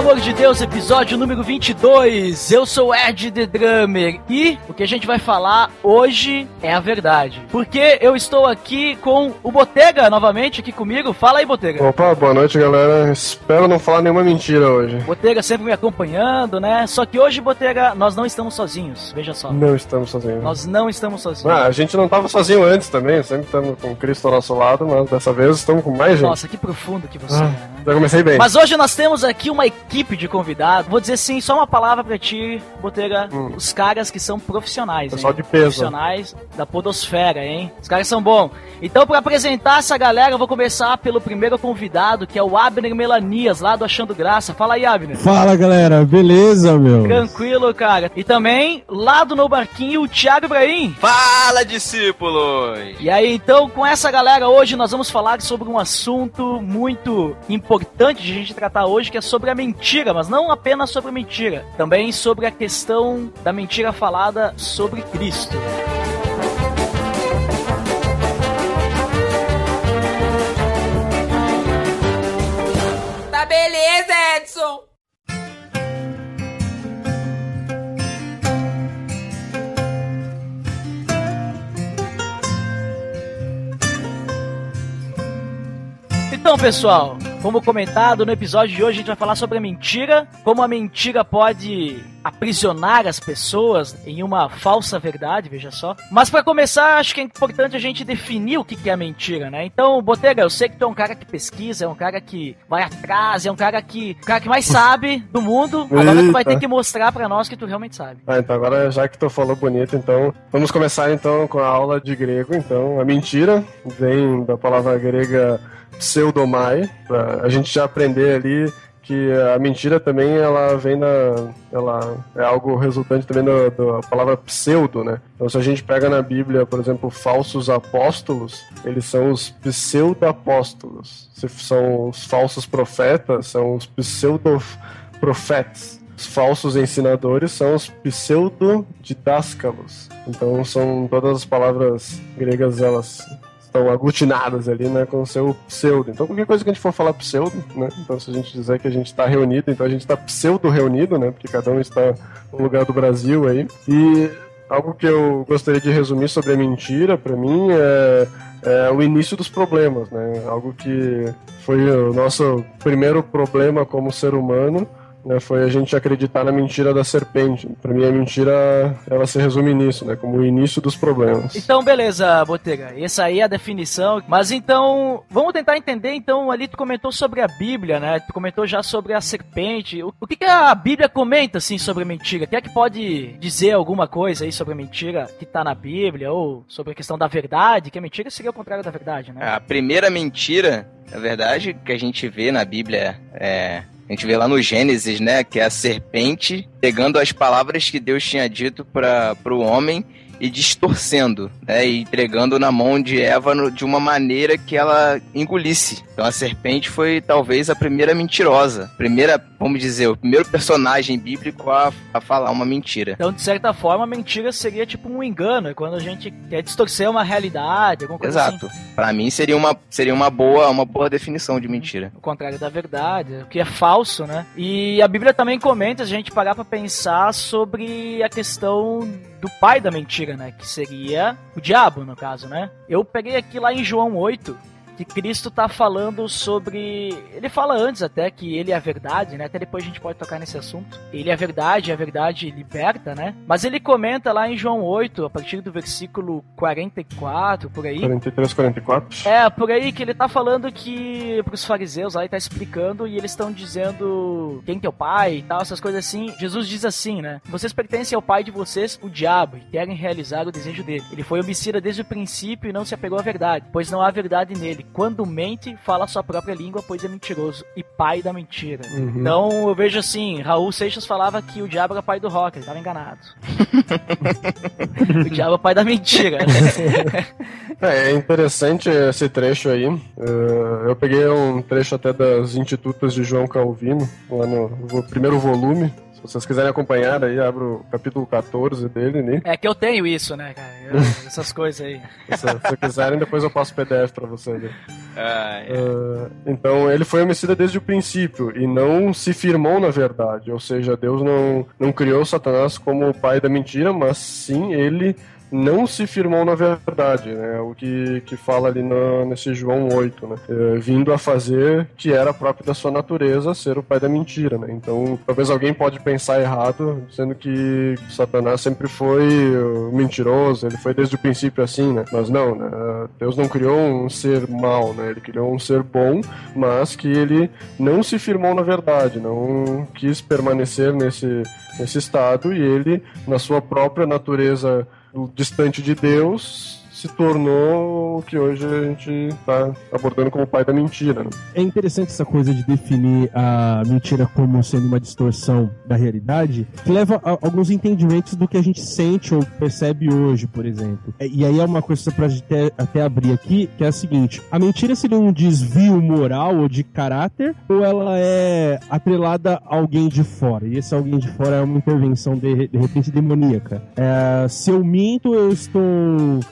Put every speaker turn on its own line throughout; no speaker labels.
Amor de Deus,
episódio número 22. Eu sou Ed The Drummer e o que a gente vai falar hoje é a verdade. Porque eu estou aqui com o Botega novamente aqui comigo. Fala aí, Botega.
Opa, boa noite, galera. Espero não falar nenhuma mentira hoje.
Botega sempre me acompanhando, né? Só que hoje, Botega, nós não estamos sozinhos. Veja só.
Não estamos sozinhos.
Nós não estamos sozinhos.
Ah, a gente não estava sozinho antes também, sempre estamos com Cristo ao nosso lado, mas dessa vez estamos com mais gente.
Nossa, que profundo que você
Ah,
é, né?
Já comecei bem.
Mas hoje nós temos aqui uma equipe de convidados. Vou dizer sim, só uma palavra pra ti, Botega.
Hum.
Os caras que são profissionais,
Pessoal
hein?
de peso.
Profissionais da podosfera, hein? Os caras são bons. Então, pra apresentar essa galera, eu vou começar pelo primeiro convidado, que é o Abner Melanias, lá do Achando Graça. Fala aí, Abner.
Fala galera, beleza, meu?
Tranquilo, cara. E também, lá do No Barquinho, o Thiago Ibrahim.
Fala, discípulos!
E aí, então, com essa galera, hoje nós vamos falar sobre um assunto muito importante de a gente tratar hoje, que é sobre a mentira, mas não apenas sobre a mentira, também sobre a questão da mentira falada sobre Cristo.
Tá beleza, Edson!
Então, pessoal, como comentado no episódio de hoje, a gente vai falar sobre a mentira, como a mentira pode aprisionar as pessoas em uma falsa verdade, veja só. Mas para começar, acho que é importante a gente definir o que é mentira, né? Então, Botega, eu sei que tu é um cara que pesquisa, é um cara que vai atrás, é um cara que, o cara que mais sabe do mundo. Agora tu vai ter
Eita.
que mostrar para nós que tu realmente sabe.
Ah, então agora já que tu falou bonito, então vamos começar então com a aula de grego. Então, a mentira vem da palavra grega pseudomai. Pra a gente já aprender ali que a mentira também ela vem da ela é algo resultante também da, da palavra pseudo, né? Então se a gente pega na Bíblia, por exemplo, falsos apóstolos, eles são os pseudo-apóstolos. Se são os falsos profetas, são os pseudo-profetas. Os falsos ensinadores são os pseudo-didáscalos. Então são todas as palavras gregas, elas estão aglutinadas ali, né, com o seu pseudo. Então, qualquer coisa que a gente for falar pseudo, né, então se a gente dizer que a gente está reunido, então a gente está pseudo reunido, né, porque cada um está no lugar do Brasil aí. E algo que eu gostaria de resumir sobre a mentira, para mim, é, é o início dos problemas, né, algo que foi o nosso primeiro problema como ser humano, né, foi a gente acreditar na mentira da serpente. Para mim, a mentira ela se resume nisso, né, como o início dos problemas.
Então, beleza, Botega. Essa aí é a definição. Mas então, vamos tentar entender. Então, ali tu comentou sobre a Bíblia, né? Tu comentou já sobre a serpente. O, o que, que a Bíblia comenta, assim, sobre a mentira? Quem é que pode dizer alguma coisa aí sobre a mentira que tá na Bíblia? Ou sobre a questão da verdade? Que a mentira seria o contrário da verdade, né?
A primeira mentira, na verdade, que a gente vê na Bíblia é. A gente vê lá no Gênesis, né? Que é a serpente pegando as palavras que Deus tinha dito para o homem e distorcendo, né? E entregando na mão de Eva no- de uma maneira que ela engolisse. Então a serpente foi talvez a primeira mentirosa. Primeira, vamos dizer, o primeiro personagem bíblico a, a falar uma mentira.
Então, de certa forma, a mentira seria tipo um engano. É quando a gente quer distorcer uma realidade, alguma coisa assim.
Exato. Pra mim seria uma, seria uma boa uma boa definição de mentira.
o contrário da verdade, o que é falso, né? E a Bíblia também comenta, se a gente parar pra pensar sobre a questão do pai da mentira, né? Que seria o diabo, no caso, né? Eu peguei aqui lá em João 8, que Cristo tá falando sobre. Ele fala antes até que ele é a verdade, né? Até depois a gente pode tocar nesse assunto. Ele é a verdade, a verdade liberta, né? Mas ele comenta lá em João 8, a partir do versículo 44, por aí.
43, 44.
É, por aí que ele tá falando que pros fariseus lá ele tá explicando e eles estão dizendo quem que é o pai e tal, essas coisas assim. Jesus diz assim, né? Vocês pertencem ao pai de vocês, o diabo, e querem realizar o desejo dele. Ele foi homicida desde o princípio e não se apegou à verdade, pois não há verdade nele. Quando mente, fala a sua própria língua, pois é mentiroso e pai da mentira.
Uhum.
Então eu vejo assim, Raul Seixas falava que o diabo era pai do rock, ele tava enganado. o diabo é pai da mentira.
É, é interessante esse trecho aí. Uh, eu peguei um trecho até das Institutas de João Calvino, lá no primeiro volume. Se vocês quiserem acompanhar, aí abro o capítulo 14 dele, né?
É que eu tenho isso, né, cara? Eu- essas coisas aí.
Se vocês quiserem, depois eu passo o PDF pra vocês. Né?
Ah, é.
Uh, então ele foi homicida desde o princípio e não se firmou na verdade. Ou seja, Deus não, não criou Satanás como o pai da mentira, mas sim ele não se firmou na verdade, né? O que, que fala ali no, nesse João 8, né? Eh, vindo a fazer que era próprio da sua natureza ser o pai da mentira, né? Então, talvez alguém pode pensar errado, dizendo que Satanás sempre foi uh, mentiroso, ele foi desde o princípio assim, né? Mas não, né? Deus não criou um ser mau, né? Ele criou um ser bom, mas que ele não se firmou na verdade, não quis permanecer nesse, nesse estado e ele, na sua própria natureza distante de Deus, se tornou o que hoje a gente está abordando como pai da mentira. Né?
É interessante essa coisa de definir a mentira como sendo uma distorção da realidade, que leva a alguns entendimentos do que a gente sente ou percebe hoje, por exemplo. É, E aí é uma coisa gente até, até abrir aqui, que é a seguinte: a mentira seria um desvio moral ou de caráter, ou ela é atrelada a alguém de fora? E esse alguém de fora é uma intervenção de, de repente demoníaca. É, se eu minto, eu estou.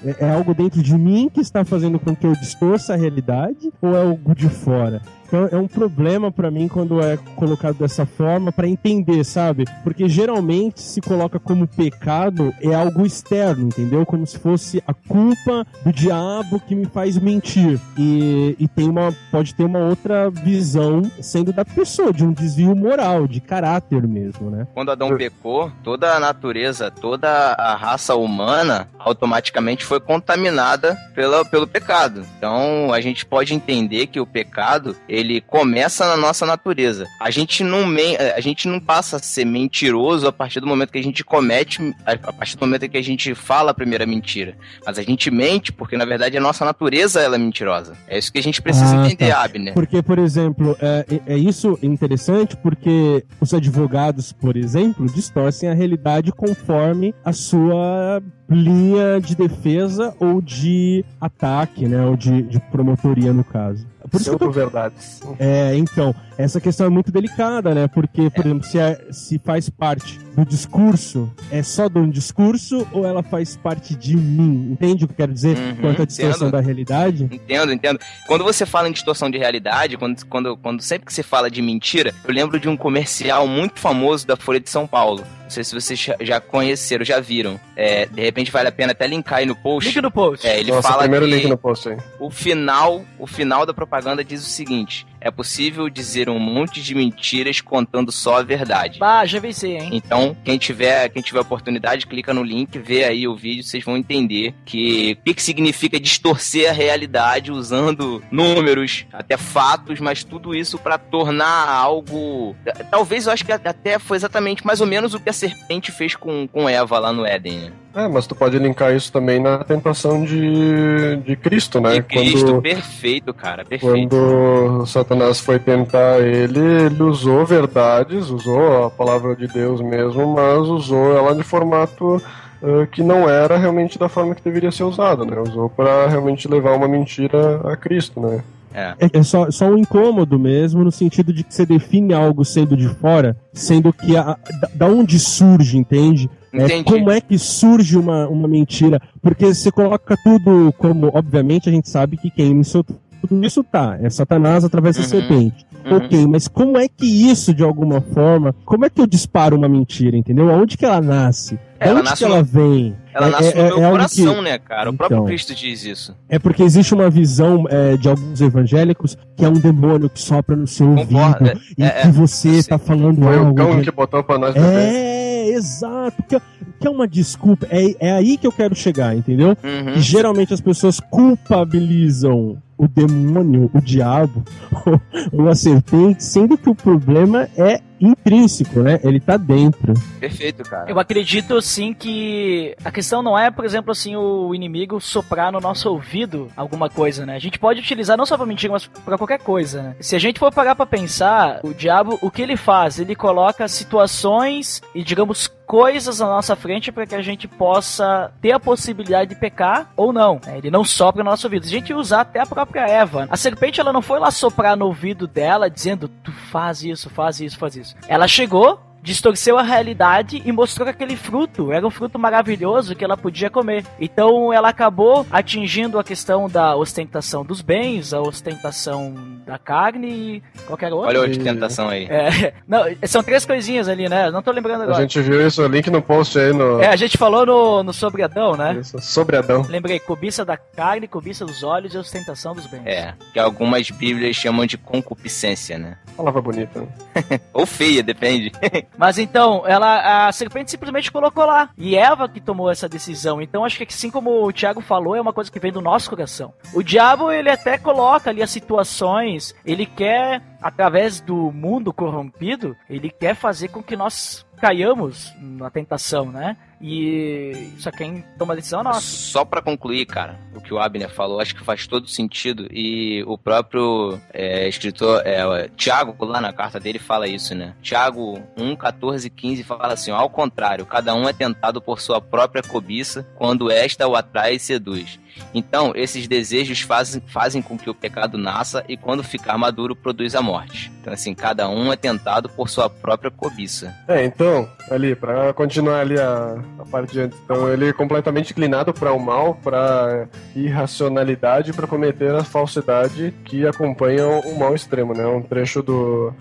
É, é algo dentro de mim que está fazendo com que eu distorça a realidade, ou é algo de fora? Então é um problema pra mim quando é colocado dessa forma pra entender, sabe? Porque geralmente se coloca como pecado é algo externo, entendeu? Como se fosse a culpa do diabo que me faz mentir. E, e tem uma pode ter uma outra visão sendo da pessoa, de um desvio moral, de caráter mesmo, né?
Quando Adão pecou, toda a natureza, toda a raça humana automaticamente foi contaminada pela, pelo pecado. Então a gente pode entender que o pecado ele começa na nossa natureza. A gente não men- a gente não passa a ser mentiroso a partir do momento que a gente comete, a a partir do momento que a gente fala a primeira mentira. Mas a gente mente porque na verdade a nossa natureza ela é mentirosa. É isso que a gente precisa
Ah,
entender,
tá.
Abner.
Porque, por exemplo, é, é- é isso interessante porque os advogados, por exemplo, distorcem a realidade conforme a sua linha de defesa ou de ataque, né? Ou de, de promotoria, no caso. Por isso tô
Pseudo-verdades.
é, então, essa questão é muito delicada, né? Porque, por exemplo, se, é- se faz parte do discurso, é só de um discurso ou ela faz parte de mim? Entende o que eu quero dizer
Uhum,
quanto à distorção
entendo.
da realidade?
Entendo, entendo. Quando você fala em distorção de realidade, quando, quando, quando sempre que se fala de mentira, eu lembro de um comercial muito famoso da Folha de São Paulo. Não sei se vocês já- conheceram, já viram. É, de repente vale a pena até linkar aí no post.
Link no post.
É, ele
Nossa,
fala
primeiro
que
link no post aí.
o final, o final da propaganda diz o seguinte: é possível dizer um monte de mentiras contando só a verdade.
Bah, já venci, hein?
Então, quem tiver, quem tiver oportunidade, clica no link, vê aí o vídeo, vocês vão entender que o que, que significa distorcer a realidade usando números, até fatos, mas tudo isso para tornar algo. Talvez eu acho que até foi exatamente mais ou menos o que a serpente fez com, com Eva lá no Éden. Né?
É, mas tu pode linkar isso também na tentação de, de Cristo, né?
De Cristo,
Quando,
perfeito, cara, perfeito.
quando Satanás foi tentar ele, ele usou verdades, usou a palavra de Deus mesmo, mas usou ela de formato eh, que não era realmente da forma que deveria ser usado, né? Usou para realmente levar uma mentira a Cristo, né?
É.
É, é só, só um incômodo mesmo, no sentido de que você define algo sendo de fora, sendo que a, da, da onde surge, entende? É, como é que surge uma, uma mentira? Porque você coloca tudo como, obviamente, a gente sabe que quem isso, tudo isso tá, é Satanás através da
Uhum.
serpente.
Uhum.
Ok, mas como é que isso, de alguma forma, como é que eu disparo uma mentira, entendeu? Aonde que ela nasce? De
Ela
onde
nasce
que
no-
ela vem?
Ela
É-
nasce
é-
no meu
é
coração,
que-
né, cara? O próprio
Então.
Cristo diz isso.
É porque existe uma visão é, de alguns evangélicos que é um demônio que sopra no seu
Concordo,
ouvido e
é,
que
é,
você
eu sei.
tá falando
Foi o
algo.
cão
de-
que botou pra nós beber.
É, exato. Que, é- que é uma desculpa. É, é aí que eu quero chegar, entendeu?
Uhum.
Que geralmente as pessoas culpabilizam o demônio, o diabo ou a serpente, sendo que o problema é intrínseco, né? Ele tá dentro.
Perfeito, cara.
Eu acredito, assim, que a questão não é, por exemplo, assim, o inimigo soprar no nosso ouvido alguma coisa, né? A gente pode utilizar não só pra mentir, mas pra qualquer coisa, né? Se a gente for parar pra pensar, o diabo, o que ele faz? Ele coloca situações e, digamos, coisas na nossa frente para que a gente possa ter a possibilidade de pecar ou não. Né? Ele não sopra no nosso ouvido. A gente usar até a própria Eva. A serpente ela não foi lá soprar no ouvido dela dizendo tu faz isso, faz isso, faz isso. Ela chegou, distorceu a realidade e mostrou que aquele fruto era um fruto maravilhoso que ela podia comer. Então ela acabou atingindo a questão da ostentação dos bens, a ostentação da carne e qualquer outra.
Olha a ostentação aí.
É, não, são três coisinhas ali, né? Não tô lembrando agora.
A gente viu isso, link no post aí no.
É, a gente falou no, no sobre Adão, né?
Isso, sobre Adão.
Lembrei, cobiça da carne, cobiça dos olhos e ostentação dos bens.
É, que algumas bíblias chamam de concupiscência, né?
Palavra bonita. Né?
Ou feia, depende.
Mas então, ela, a serpente simplesmente colocou lá. E Eva que tomou essa decisão. Então acho que assim como o Tiago falou, é uma coisa que vem do nosso coração. O diabo, ele até coloca ali as situações, ele quer, através do mundo corrompido, ele quer fazer com que nós caiamos na tentação, né? E só quem toma a decisão é nossa.
Só para concluir, cara, o que o Abner falou, acho que faz todo sentido. E o próprio é, escritor, é, Tiago, lá na carta dele, fala isso, né? Tiago 1, 14 15 fala assim: ao contrário, cada um é tentado por sua própria cobiça, quando esta o atrai e seduz. Então, esses desejos fazem, fazem com que o pecado nasça e, quando ficar maduro, produz a morte. Então, assim, cada um é tentado por sua própria cobiça.
É, então, ali, para continuar ali a, a parte de antes, então ele é completamente inclinado para o mal, para irracionalidade, para cometer a falsidade que acompanha o mal extremo, né? Um trecho do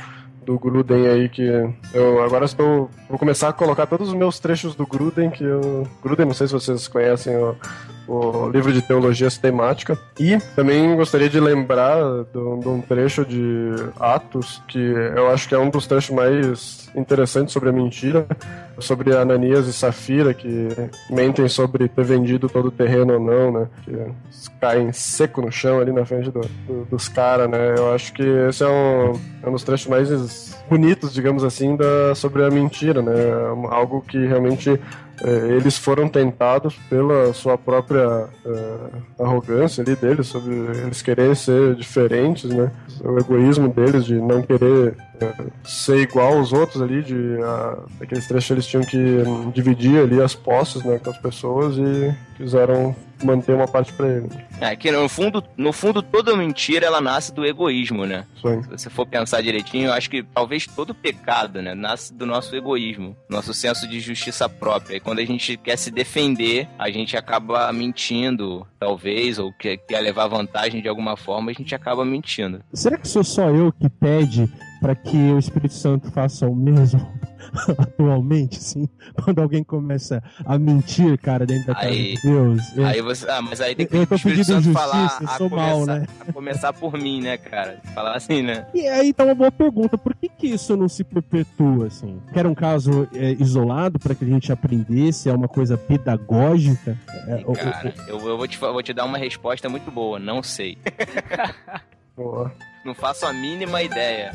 do Gruden aí que eu agora estou vou começar a colocar todos os meus trechos do Gruden que eu Gruden não sei se vocês conhecem o, o livro de teologia sistemática. E também gostaria de lembrar de um trecho de Atos que eu acho que é um dos trechos mais interessantes sobre a mentira sobre Ananias e Safira que mentem sobre ter vendido todo o terreno ou não né? Que caem seco no chão ali na frente do, do, dos caras né? Eu acho que esse é um, é um dos trechos mais bonitos, digamos assim, da, sobre a mentira, né? Algo que realmente é, eles foram tentados pela sua própria é, arrogância ali deles, sobre eles quererem ser diferentes, né? O egoísmo deles de não querer é, ser igual aos outros ali, de aqueles trechos eles tinham que dividir ali as posses né, com as pessoas e quiseram manter uma parte para ele.
É que no fundo, no fundo toda mentira ela nasce do egoísmo, né?
Sim.
Se você for pensar direitinho, eu acho que talvez todo pecado, né, nasce do nosso egoísmo, nosso senso de justiça própria. E quando a gente quer se defender, a gente acaba mentindo, talvez, ou quer, quer levar vantagem de alguma forma, a gente acaba mentindo.
Será que sou só eu que pede para que o Espírito Santo faça o mesmo atualmente, sim? Quando alguém começa a mentir, cara, dentro da
Aí-
casa de Deus. eu-
Aí você, ah, mas aí tem que
Eu tô
Espírito
pedindo
Santo
justiça,
falar,
eu sou
começar,
mal, né?
a começar por mim, né, cara? Falar assim, né?
E aí tá uma boa pergunta, por que que isso não se perpetua, assim? Que era um caso é, isolado para que a gente aprendesse, é uma coisa pedagógica? É, o- o-
Cara, eu, eu vou, te, vou te dar uma resposta muito boa, não sei.
Boa.
Não faço a mínima ideia.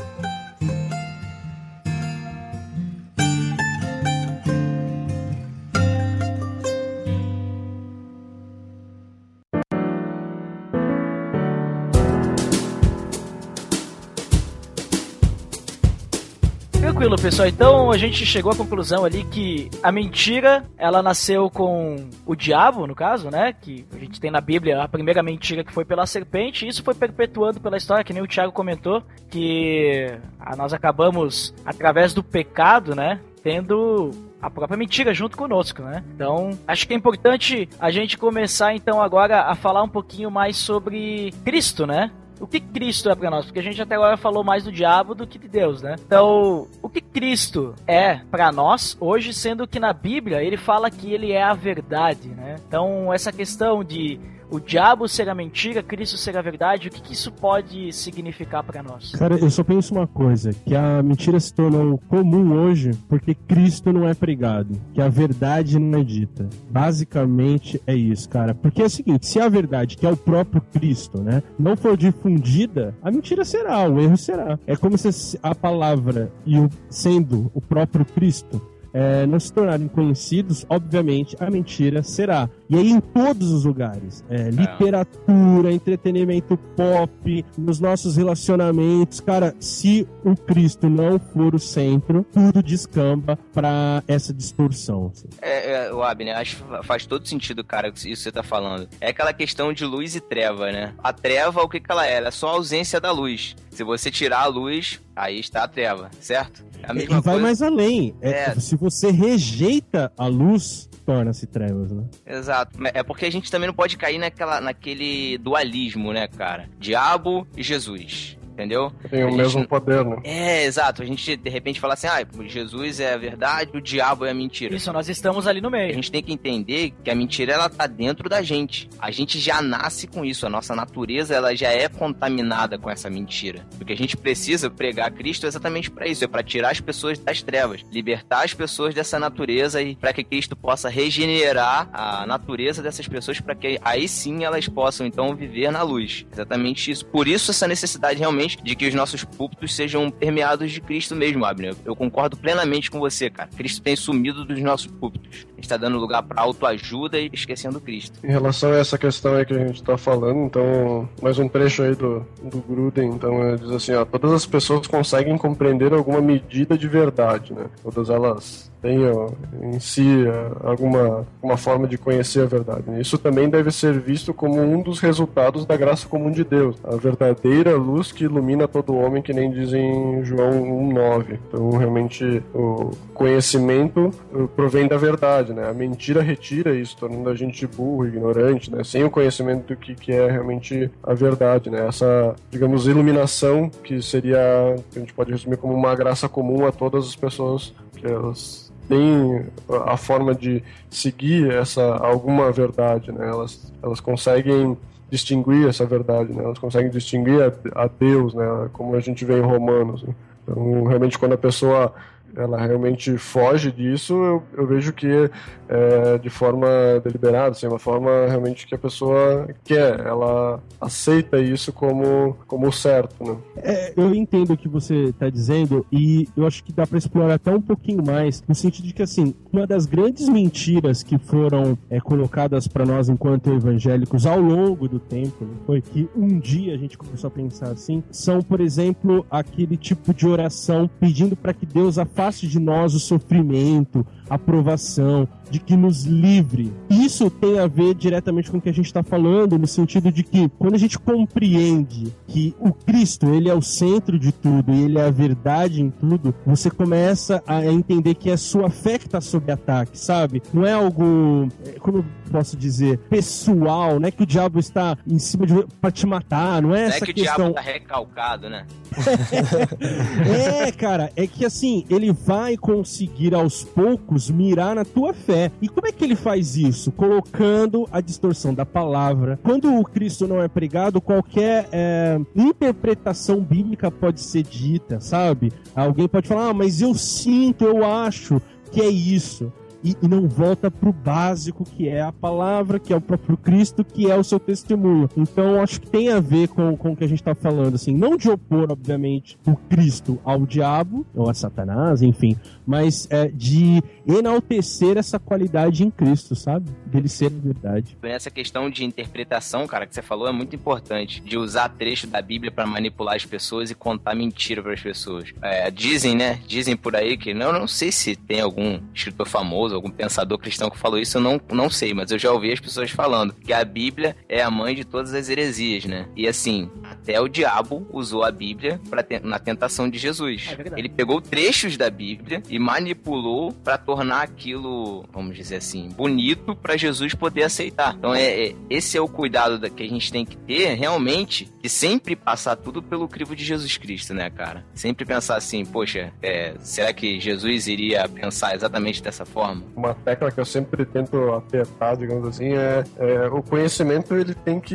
Tranquilo, pessoal. Então a gente chegou à conclusão ali que a mentira, ela nasceu com o diabo, no caso, né? Que a gente tem na Bíblia a primeira mentira que foi pela serpente, e isso foi perpetuando pela história, que nem o Tiago comentou, que nós acabamos, através do pecado, né? Tendo a própria mentira junto conosco, né? Então, acho que é importante a gente começar então agora a falar um pouquinho mais sobre Cristo, né? O que Cristo é para nós? Porque a gente até agora falou mais do diabo do que de Deus, né? Então, o que Cristo é para nós hoje, sendo que na Bíblia ele fala que ele é a verdade, né? Então, essa questão de o diabo ser a mentira, Cristo ser a verdade, o que, que isso pode significar para nós?
Cara, eu só penso uma coisa, que a mentira se tornou comum hoje porque Cristo não é pregado, que a verdade não é dita. Basicamente é isso, cara. Porque é o seguinte, se a verdade, que é o próprio Cristo, né, não for difundida, a mentira será, o erro será. É como se a palavra e o sendo o próprio Cristo é, não se tornarem conhecidos, obviamente a mentira será. E aí em todos os lugares. É, literatura, entretenimento pop, nos nossos relacionamentos. Cara, se o Cristo não for o centro, tudo descamba para essa distorção. Assim.
É, é, o Abner, acho que faz todo sentido, cara, isso que você tá falando. É aquela questão de luz e treva, né? A treva, o que, que ela é? Ela é só a ausência da luz. Se você tirar a luz, aí está a treva, certo?
É e vai coisa... mais além. É, é. Se você rejeita a luz, torna-se trevas, né?
Exato. É porque a gente também não pode cair naquela, naquele dualismo, né, cara? Diabo e Jesus entendeu?
Tem o
gente...
mesmo poder, né?
É, exato. A gente de repente fala assim, ah, Jesus é a verdade, o diabo é a mentira.
Isso, nós estamos ali no meio.
A gente tem que entender que a mentira ela tá dentro da gente. A gente já nasce com isso, a nossa natureza ela já é contaminada com essa mentira. O que a gente precisa pregar Cristo é exatamente para isso, é para tirar as pessoas das trevas, libertar as pessoas dessa natureza e para que Cristo possa regenerar a natureza dessas pessoas para que aí sim elas possam então viver na luz. Exatamente isso. Por isso essa necessidade realmente de que os nossos púlpitos sejam permeados de Cristo mesmo, Abner. Eu concordo plenamente com você, cara. Cristo tem sumido dos nossos púlpitos. Está dando lugar para autoajuda e esquecendo Cristo.
Em relação a essa questão aí que a gente está falando, então, mais um trecho aí do, do Gruden, então, é, diz assim, ó, todas as pessoas conseguem compreender alguma medida de verdade, né? Todas elas tenham em si é, alguma uma forma de conhecer a verdade. Isso também deve ser visto como um dos resultados da graça comum de Deus, a verdadeira luz que ilumina todo homem, que nem dizem João 1:9. Então, realmente o conhecimento uh, provém da verdade, né? A mentira retira isso, tornando a gente burro, ignorante, né? Sem o conhecimento do que, que é realmente a verdade, né? Essa, digamos, iluminação que seria, a gente pode resumir como uma graça comum a todas as pessoas que elas têm a forma de seguir essa alguma verdade, né? Elas, elas conseguem distinguir essa verdade, né? Elas conseguem distinguir a, a Deus, né? Como a gente vê em Romanos. Né? Então, realmente, quando a pessoa ela realmente foge disso, eu, eu vejo que é de forma deliberada, assim, uma forma realmente que a pessoa quer, ela aceita isso como, como certo, né?
É, eu entendo o que você está dizendo e eu acho que dá para explorar até um pouquinho mais, no sentido de que, assim, uma das grandes mentiras que foram é, colocadas para nós enquanto evangélicos ao longo do tempo, né, foi que um dia a gente começou a pensar assim, são, por exemplo, aquele tipo de oração pedindo para que Deus afaste de nós o sofrimento, a provação, de que nos livre. Isso tem a ver diretamente com o que a gente está falando, no sentido de que quando a gente compreende que o Cristo ele é o centro de tudo e ele é a verdade em tudo, você começa a entender que é a sua fé que está sob ataque, sabe? Não é algo, é, como eu posso dizer, pessoal, não é que o diabo está em cima de para te matar, não é não essa
é que
questão.
o diabo tá recalcado, né?
é, cara, é que assim, ele vai conseguir aos poucos mirar na tua fé e como é que ele faz isso? Colocando a distorção da palavra. Quando o Cristo não é pregado, qualquer é, interpretação bíblica pode ser dita, sabe? Alguém pode falar, ah, mas eu sinto, eu acho que é isso e, e não volta para o básico que é a palavra, que é o próprio Cristo, que é o seu testemunho. Então acho que tem a ver com, com o que a gente está falando, assim, não de opor, obviamente, o Cristo ao diabo ou a Satanás, enfim, mas é, de enaltecer essa qualidade em Cristo, sabe? Dele ser verdade.
Essa questão de interpretação, cara, que você falou é muito importante, de usar trecho da Bíblia para manipular as pessoas e contar mentira para as pessoas. É, dizem, né? Dizem por aí que não, não sei se tem algum escritor famoso algum pensador cristão que falou isso, eu não, não sei, mas eu já ouvi as pessoas falando que a Bíblia é a mãe de todas as heresias, né? E assim, Até o diabo usou a Bíblia pra, na tentação de Jesus.
É
Ele pegou trechos da Bíblia e manipulou para tornar aquilo, vamos dizer assim, bonito para Jesus poder aceitar. Então é, é, esse é o cuidado da, que a gente tem que ter realmente, de sempre passar tudo pelo crivo de Jesus Cristo, né, cara? Sempre pensar assim, poxa, é, será que Jesus iria pensar exatamente dessa forma?
Uma tecla que eu sempre tento apertar, digamos assim, é, é o conhecimento ele tem que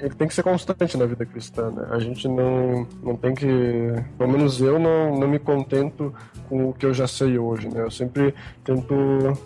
ele tem que ser constante na vida cristã. Né? A gente não, não tem que, pelo menos eu não, não me contento com o que eu já sei hoje. Né? Eu sempre tento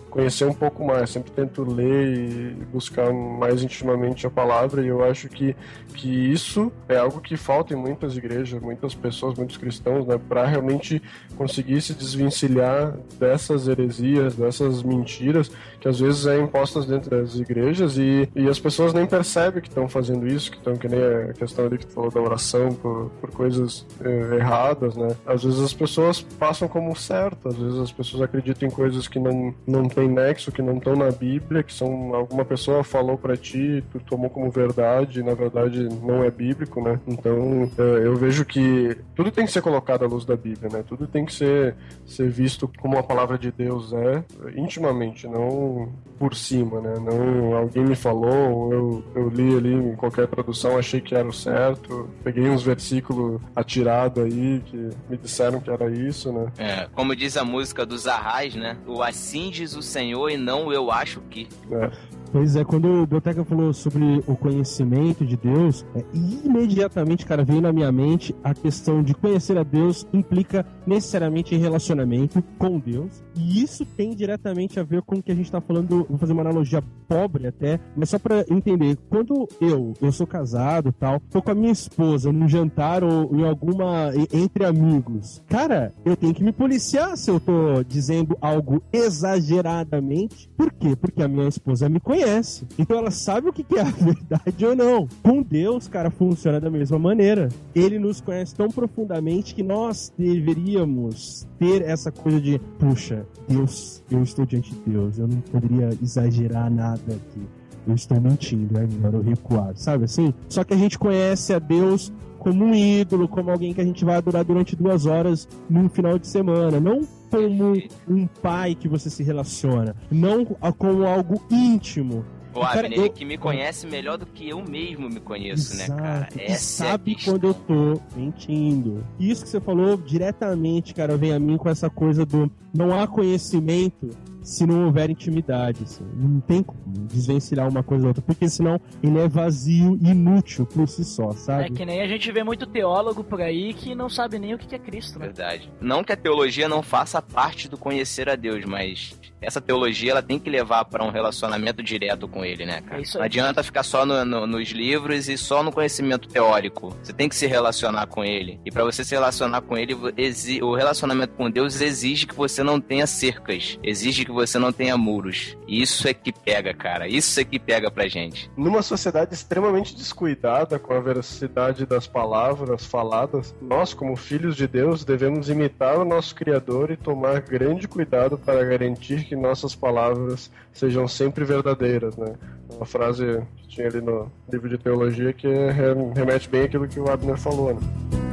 conhecer um pouco mais, sempre tento ler e buscar mais intimamente a palavra. E eu acho que que isso é algo que falta em muitas igrejas, muitas pessoas, muitos cristãos, né, para realmente conseguir se desvencilhar dessas heresias, dessas mentiras que às vezes é impostas dentro das igrejas e, e as pessoas nem percebem que estão fazendo isso, que estão que nem a questão ali que tu falou da oração por, por coisas é, erradas, né? Às vezes as pessoas passam como certo, às vezes as pessoas acreditam em coisas que não, não tem nexo, que não estão na Bíblia, que são alguma pessoa falou para ti, tu tomou como verdade, e na verdade não é bíblico, né? Então é, eu vejo que tudo tem que ser colocado à luz da Bíblia, né? Tudo tem que ser, ser visto como a palavra de Deus é, intimamente, não por cima, né? Não alguém me falou, eu, eu li ali em qualquer tradução, achei que era o certo, peguei uns versículos atirados aí que me disseram que era isso, né?
É, como diz a música dos Arrais, né? O assim diz o Senhor e não eu acho que.
É. Pois é, quando o Boteca falou sobre o conhecimento de Deus, é, imediatamente, cara, veio na minha mente a questão de conhecer a Deus implica necessariamente relacionamento com Deus. E isso tem diretamente a ver com o que a gente tá falando, vou fazer uma analogia pobre até, mas só para entender, quando eu, eu sou casado tal, tô com a minha esposa num jantar ou em alguma, entre amigos, cara, eu tenho que me policiar se eu tô dizendo algo exageradamente. Por quê? Porque a minha esposa me conhece conhece. Então ela sabe o que é a verdade ou não. Com Deus, cara, funciona da mesma maneira. Ele nos conhece tão profundamente que nós deveríamos ter essa coisa de, puxa, Deus, eu estou diante de Deus, eu não poderia exagerar nada aqui. Eu estou mentindo, é melhor eu recuar, sabe assim? Só que a gente conhece a Deus como um ídolo, como alguém que a gente vai adorar durante duas horas num final de semana. Não como um pai que você se relaciona, não como algo íntimo.
O Abner, eu... que me conhece melhor do que eu mesmo me conheço,
Exato.
né, cara?
Essa e sabe é quando eu tô mentindo. Isso que você falou diretamente, cara, vem a mim com essa coisa do não há conhecimento se não houver intimidade. Assim. Não tem como desvencilhar uma coisa ou outra, porque senão ele é vazio e inútil por si só, sabe?
É que nem a gente vê muito teólogo por aí que não sabe nem o que é Cristo, né?
Verdade. Não que a teologia não faça parte do conhecer a Deus, mas essa teologia ela tem que levar para um relacionamento direto com ele, né, cara? É não adianta ficar só no, no, nos livros e só no conhecimento teórico. Você tem que se relacionar com ele. E para você se relacionar com ele, o relacionamento com Deus exige que você não tenha cercas, exige que você não tenha muros. Isso é que pega, cara. Isso é que pega pra gente.
Numa sociedade extremamente descuidada com a veracidade das palavras faladas, nós, como filhos de Deus, devemos imitar o nosso Criador e tomar grande cuidado para garantir que nossas palavras sejam sempre verdadeiras, né? Uma frase que tinha ali no livro de teologia que remete bem àquilo que o Abner falou, né?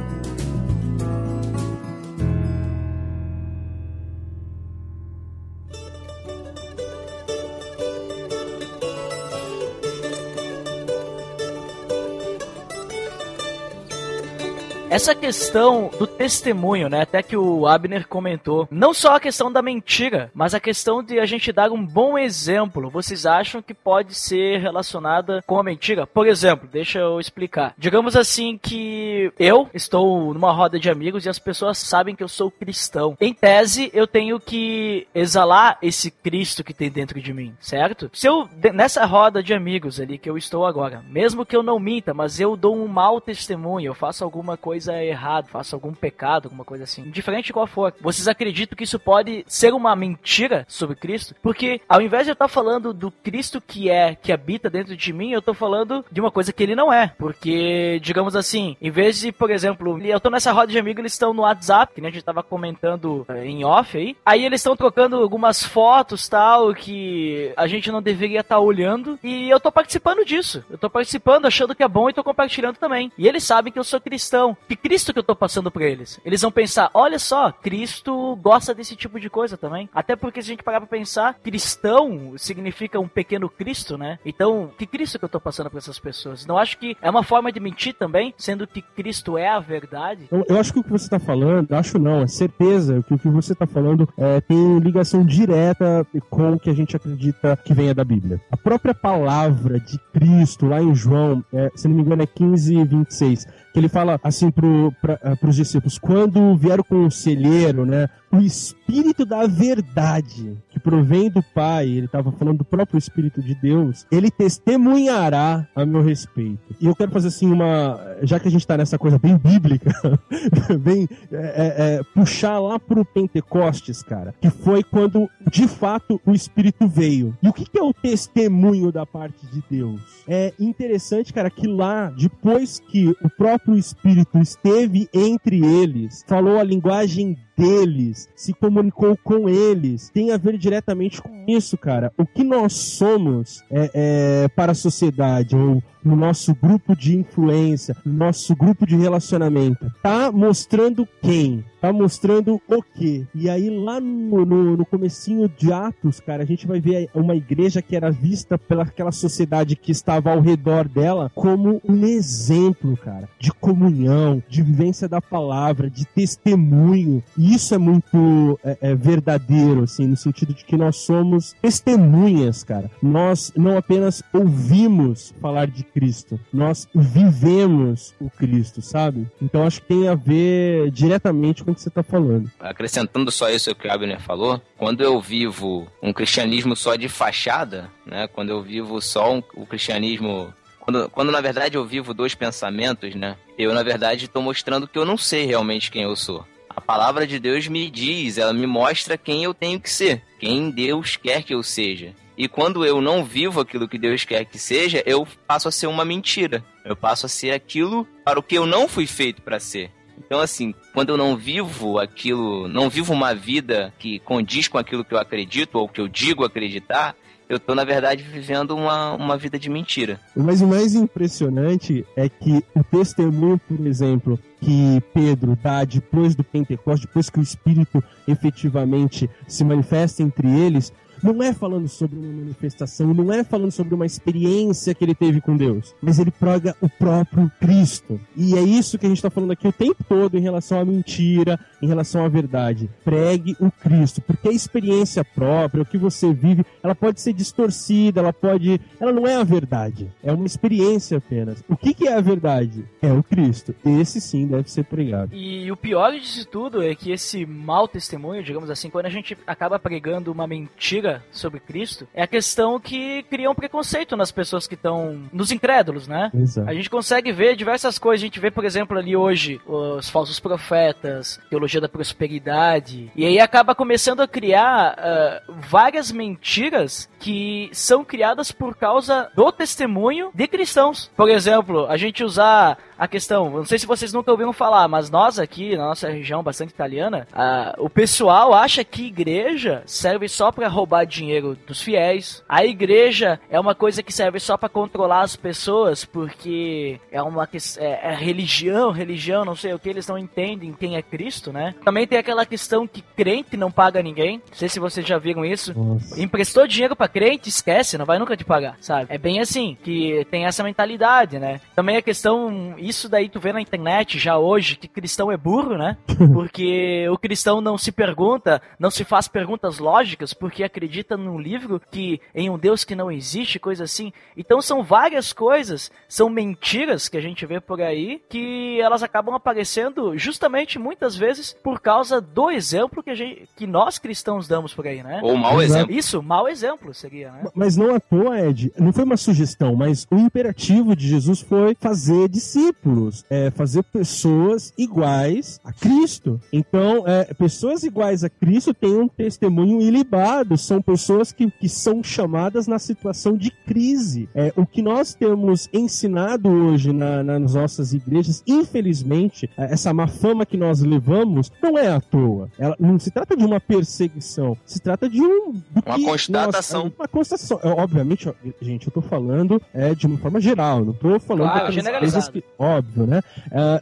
Essa questão do testemunho, né? Até que o Abner comentou. Não só a questão da mentira, mas a questão de a gente dar um bom exemplo. Vocês acham que pode ser relacionada com a mentira? Por exemplo, deixa eu explicar. Digamos assim que eu estou numa roda de amigos e as pessoas sabem que eu sou cristão. Em tese, eu tenho que exalar esse Cristo que tem dentro de mim, certo? Se eu, nessa roda de amigos ali que eu estou agora, mesmo que eu não minta, mas eu dou um mau testemunho, eu faço alguma coisa coisa errada, faça algum pecado, alguma coisa assim, indiferente de qual for, vocês acreditam que isso pode ser uma mentira sobre Cristo? Porque ao invés de eu estar falando do Cristo que é, que habita dentro de mim, eu estou falando de uma coisa que ele não é. Porque, digamos assim, em vez de, por exemplo, eu tô nessa roda de amigos, eles estão no WhatsApp, que nem a gente tava comentando eh, em off aí. Aí eles estão trocando algumas fotos tal que a gente não deveria estar olhando. E eu tô participando disso. Eu tô participando, achando que é bom e tô compartilhando também. E eles sabem que eu sou cristão. Que Cristo que eu tô passando pra eles. Eles vão pensar, olha só, Cristo gosta desse tipo de coisa também. Até porque se a gente parar pra pensar, cristão significa um pequeno Cristo, né? Então, que Cristo que eu tô passando pra essas pessoas? Não acho que é uma forma de mentir também, sendo que Cristo é a verdade.
Eu, eu acho que o que você está falando, acho não, é certeza que o que você está falando é, tem ligação direta com o que a gente acredita que venha da Bíblia. A própria palavra de Cristo, lá em João, é, se não me engano, é 15 e 26, que ele fala assim para pro, os discípulos: quando vier o conselheiro, né, o Espírito da Verdade, que provém do Pai, ele estava falando do próprio Espírito de Deus, ele testemunhará a meu respeito. E eu quero fazer assim uma. Já que a gente está nessa coisa bem bíblica, bem. É, é, é, puxar lá pro Pentecostes, cara, que foi quando de fato o Espírito veio. E o que, que é o testemunho da parte de Deus? É interessante, cara, que lá, depois que o próprio Espírito esteve entre eles, falou a linguagem deles, se comunicou com eles, tem a ver diretamente com isso, cara. O que nós somos é, é, para a sociedade, ou no nosso grupo de influência, no nosso grupo de relacionamento, tá mostrando quem? Tá mostrando o quê? E aí lá no, no, no comecinho de Atos, cara, a gente vai ver uma igreja que era vista pelaquela sociedade que estava ao redor dela como um exemplo, cara, de comunhão, de vivência da palavra, de testemunho. E isso é muito é, é verdadeiro, assim, no sentido de que nós somos testemunhas, cara. Nós não apenas ouvimos falar de Cristo. Nós vivemos o Cristo, sabe? Então acho que tem a ver diretamente com o que você está falando.
Acrescentando só isso que o Abner falou, quando eu vivo um cristianismo só de fachada, né? Quando eu vivo só um, o cristianismo quando, quando, na verdade eu vivo dois pensamentos, né? Eu na verdade estou mostrando que eu não sei realmente quem eu sou. A palavra de Deus me diz, ela me mostra quem eu tenho que ser, quem Deus quer que eu seja. E quando eu não vivo aquilo que Deus quer que seja, eu passo a ser uma mentira. Eu passo a ser aquilo para o que eu não fui feito para ser. Então, assim, quando eu não vivo aquilo, não vivo uma vida que condiz com aquilo que eu acredito ou que eu digo acreditar, eu tô, na verdade, vivendo uma, uma vida de mentira.
Mas o mais impressionante é que o testemunho, por exemplo, que Pedro dá depois do Pentecostes, depois que o Espírito efetivamente se manifesta entre eles, não é falando sobre uma manifestação, não é falando sobre uma experiência que ele teve com Deus, mas ele proga o próprio Cristo. E é isso que a gente está falando aqui o tempo todo em relação à mentira, em relação à verdade. Pregue o Cristo, porque a experiência própria, o que você vive, ela pode ser distorcida, ela pode. Ela não é a verdade, é uma experiência apenas. O que, que é a verdade? É o Cristo. Esse sim deve ser pregado.
E o pior disso tudo é que esse mau testemunho, digamos assim, quando a gente acaba pregando uma mentira sobre Cristo é a questão que cria um preconceito nas pessoas que estão nos incrédulos, né?
Exato.
A gente consegue ver diversas coisas. A gente vê, por exemplo, ali hoje os falsos profetas, teologia da prosperidade, e aí acaba começando a criar uh, várias mentiras que são criadas por causa do testemunho de cristãos. Por exemplo, a gente usar a questão, não sei se vocês nunca ouviram falar, mas nós aqui na nossa região bastante italiana, uh, o pessoal acha que igreja serve só para roubar dinheiro dos fiéis. A igreja é uma coisa que serve só para controlar as pessoas, porque é uma é, é religião, religião, não sei o que, eles não entendem quem é Cristo, né? Também tem aquela questão que crente não paga ninguém. Não sei se vocês já viram isso.
Nossa.
Emprestou dinheiro para crente, esquece, não vai nunca te pagar, sabe? É bem assim, que tem essa mentalidade, né? Também a questão isso daí tu vê na internet já hoje que cristão é burro, né? Porque o cristão não se pergunta, não se faz perguntas lógicas, porque acredita acredita num livro que em um Deus que não existe, coisa assim. Então são várias coisas, são mentiras que a gente vê por aí que elas acabam aparecendo justamente muitas vezes por causa do exemplo que, a gente, que nós cristãos damos por aí, né?
Ou mau exemplo.
Isso, mau exemplo seria, né?
Mas não à toa, Ed, não foi uma sugestão, mas o imperativo de Jesus foi fazer discípulos, é, fazer pessoas iguais a Cristo. Então, é, pessoas iguais a Cristo têm um testemunho ilibado, são pessoas que, que são chamadas na situação de crise. É, o que nós temos ensinado hoje na- nas nossas igrejas, infelizmente, é, essa má fama que nós levamos não é à toa. Ela não se trata de uma perseguição, se trata de um do
Uma
que
constatação.
nós- uma constatação. É, Obviamente, ó, gente, eu tô falando é, de uma forma geral, não tô falando
Claro, generalizado.
coisas que. Óbvio, né?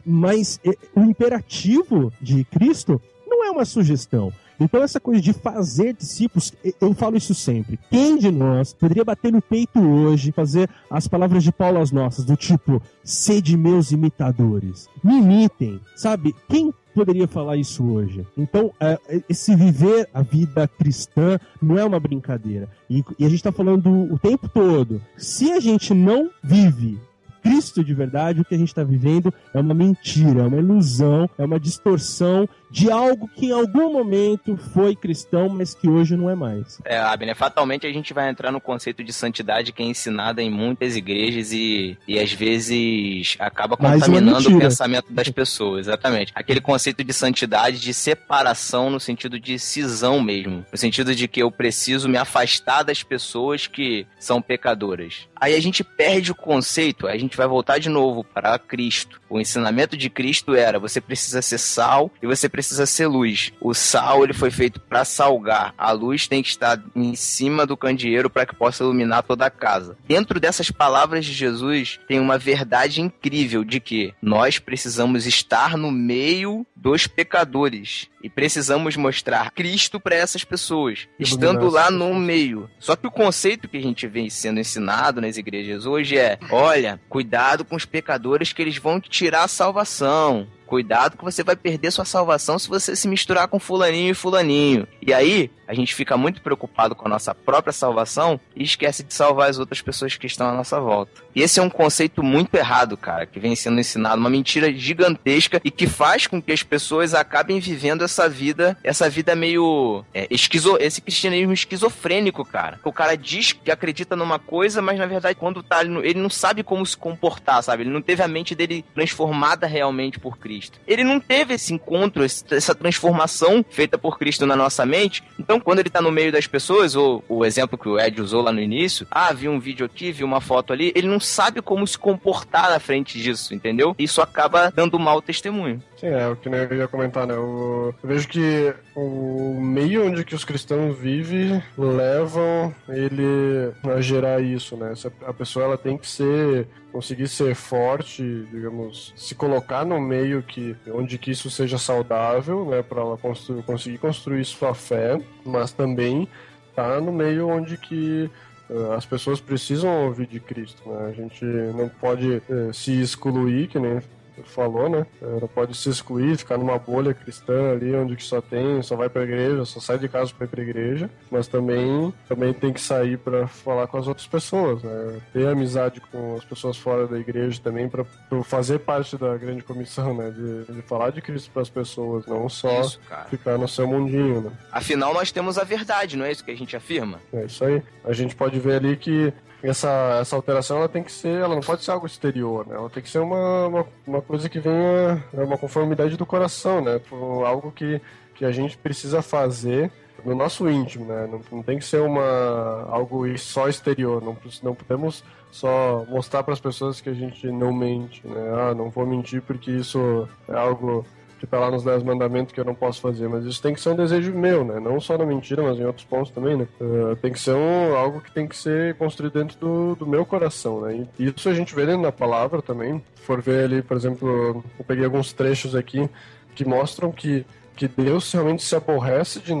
Mas é, o imperativo de Cristo não é uma sugestão. Então, essa coisa de fazer discípulos, eu falo isso sempre. Quem de nós poderia bater no peito hoje, fazer as palavras de Paulo às nossas, do tipo, sede meus imitadores, me imitem, sabe? Quem poderia falar isso hoje? Então, é, esse viver a vida cristã não é uma brincadeira. E a gente está falando o tempo todo. Se a gente não vive Cristo de verdade, o que a gente está vivendo é uma mentira, é uma ilusão, é uma distorção de algo que em algum momento foi cristão, mas que hoje não é mais.
É, Abner, fatalmente a gente vai entrar no conceito de santidade que é ensinada em muitas igrejas e, e às vezes acaba contaminando o pensamento das pessoas, exatamente. Aquele conceito de santidade de separação no sentido de cisão mesmo, no sentido de que eu preciso me afastar das pessoas que são pecadoras. Aí a gente perde o conceito, a gente vai voltar de novo para Cristo. O ensinamento de Cristo era: você precisa ser sal e você precisa ser luz. O sal ele foi feito para salgar. A luz tem que estar em cima do candeeiro para que possa iluminar toda a casa. Dentro dessas palavras de Jesus tem uma verdade incrível de que nós precisamos estar no meio dos pecadores e precisamos mostrar Cristo para essas pessoas, estando lá no meio. Só que o conceito que a gente vem sendo ensinado nas igrejas hoje é: olha, cuidado com os pecadores que eles vão te tirar a salvação. Cuidado que você vai perder sua salvação se você se misturar com fulaninho e fulaninho. E aí, a gente fica muito preocupado com a nossa própria salvação e esquece de salvar as outras pessoas que estão à nossa volta. E esse é um conceito muito errado, cara, que vem sendo ensinado, uma mentira gigantesca e que faz com que as pessoas acabem vivendo essa vida, essa vida meio é, esquizo, esse cristianismo esquizofrênico, cara. O cara diz que acredita numa coisa, mas na verdade quando tá ele não sabe como se comportar, sabe? Ele não teve a mente dele transformada realmente por Cristo. Ele não teve esse encontro, essa transformação feita por Cristo na nossa mente. Então, quando ele tá no meio das pessoas, ou o exemplo que o Ed usou lá no início, ah, vi um vídeo aqui, vi uma foto ali, ele não sabe como se comportar na frente disso, entendeu? Isso acaba dando mau testemunho.
Sim, é o que eu ia comentar, né? Eu vejo que o meio onde que os cristãos vivem levam ele a gerar isso, né? A pessoa ela tem que ser conseguir ser forte, digamos, se colocar no meio que onde que isso seja saudável, né, para ela constru- conseguir construir sua fé, mas também tá no meio onde que eh, as pessoas precisam ouvir de Cristo, né? A gente não pode eh, se excluir, que nem falou, né? Não pode se excluir, ficar numa bolha cristã ali onde que só tem, só vai pra igreja, só sai de casa pra ir pra igreja, mas também também tem que sair pra falar com as outras pessoas, né? Ter amizade com as pessoas fora da igreja também pra pra fazer parte da grande comissão, né? De, de falar de Cristo pras pessoas, não só
Isso,
ficar no seu mundinho, né?
Afinal, nós temos a verdade, não é isso que a gente afirma?
É isso aí. A gente pode ver ali que essa, essa alteração ela tem que ser, ela não pode ser algo exterior, né? Ela tem que ser uma, uma, uma coisa que venha, é uma conformidade do coração, né? Por algo que, que a gente precisa fazer no nosso íntimo, né? Não, não tem que ser uma algo só exterior, não, não podemos só mostrar para as pessoas que a gente não mente, né? Ah, não vou mentir porque isso é algo que tá lá nos Dez Mandamentos que eu não posso fazer, mas isso tem que ser um desejo meu, né? Não só na mentira, mas em outros pontos também, né? Uh, tem que ser um, algo que tem que ser construído dentro do, do meu coração, né? E isso a gente vê dentro da palavra também. Se for ver ali, por exemplo, eu peguei alguns trechos aqui que mostram que, que Deus realmente se aborrece de,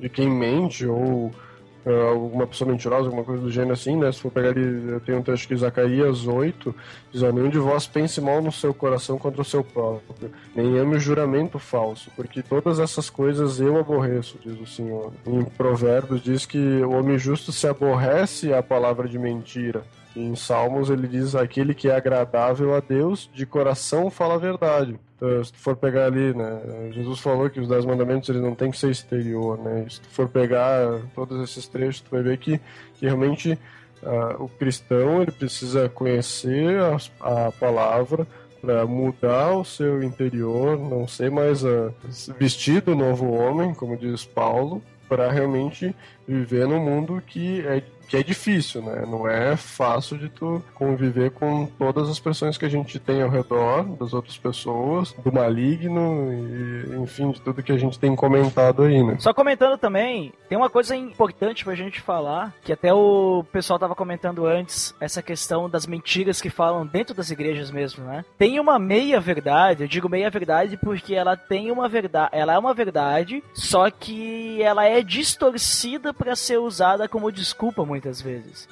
de quem mente ou alguma pessoa mentirosa, alguma coisa do gênero assim, né? Se for pegar ali, eu tenho um texto que Zacarias 8, diz, nenhum de vós pense mal no seu coração contra o seu próprio, nem ame o juramento falso, porque todas essas coisas eu aborreço, diz o Senhor. Em Provérbios diz que o homem justo se aborrece a palavra de mentira. Em Salmos ele diz aquele que é agradável a Deus, de coração fala a verdade. Então, se tu for pegar ali, né, Jesus falou que os dez mandamentos eles não tem que ser exterior, né? Se tu for pegar todos esses trechos, tu vai ver que, que realmente uh, o cristão ele precisa conhecer a, a palavra para mudar o seu interior, não ser mais uh, vestido novo homem, como diz Paulo, para realmente viver num mundo que é que é difícil, né? Não é fácil de tu conviver com todas as pressões que a gente tem ao redor, das outras pessoas, do maligno e, enfim, de tudo que a gente tem comentado aí, né?
Só comentando também, tem uma coisa importante pra gente falar, que até o pessoal tava comentando antes, essa questão das mentiras que falam dentro das igrejas mesmo, né? Tem uma meia verdade, eu digo meia verdade porque ela tem uma verdade, ela é uma verdade, só que ela é distorcida para ser usada como desculpa muitas vezes.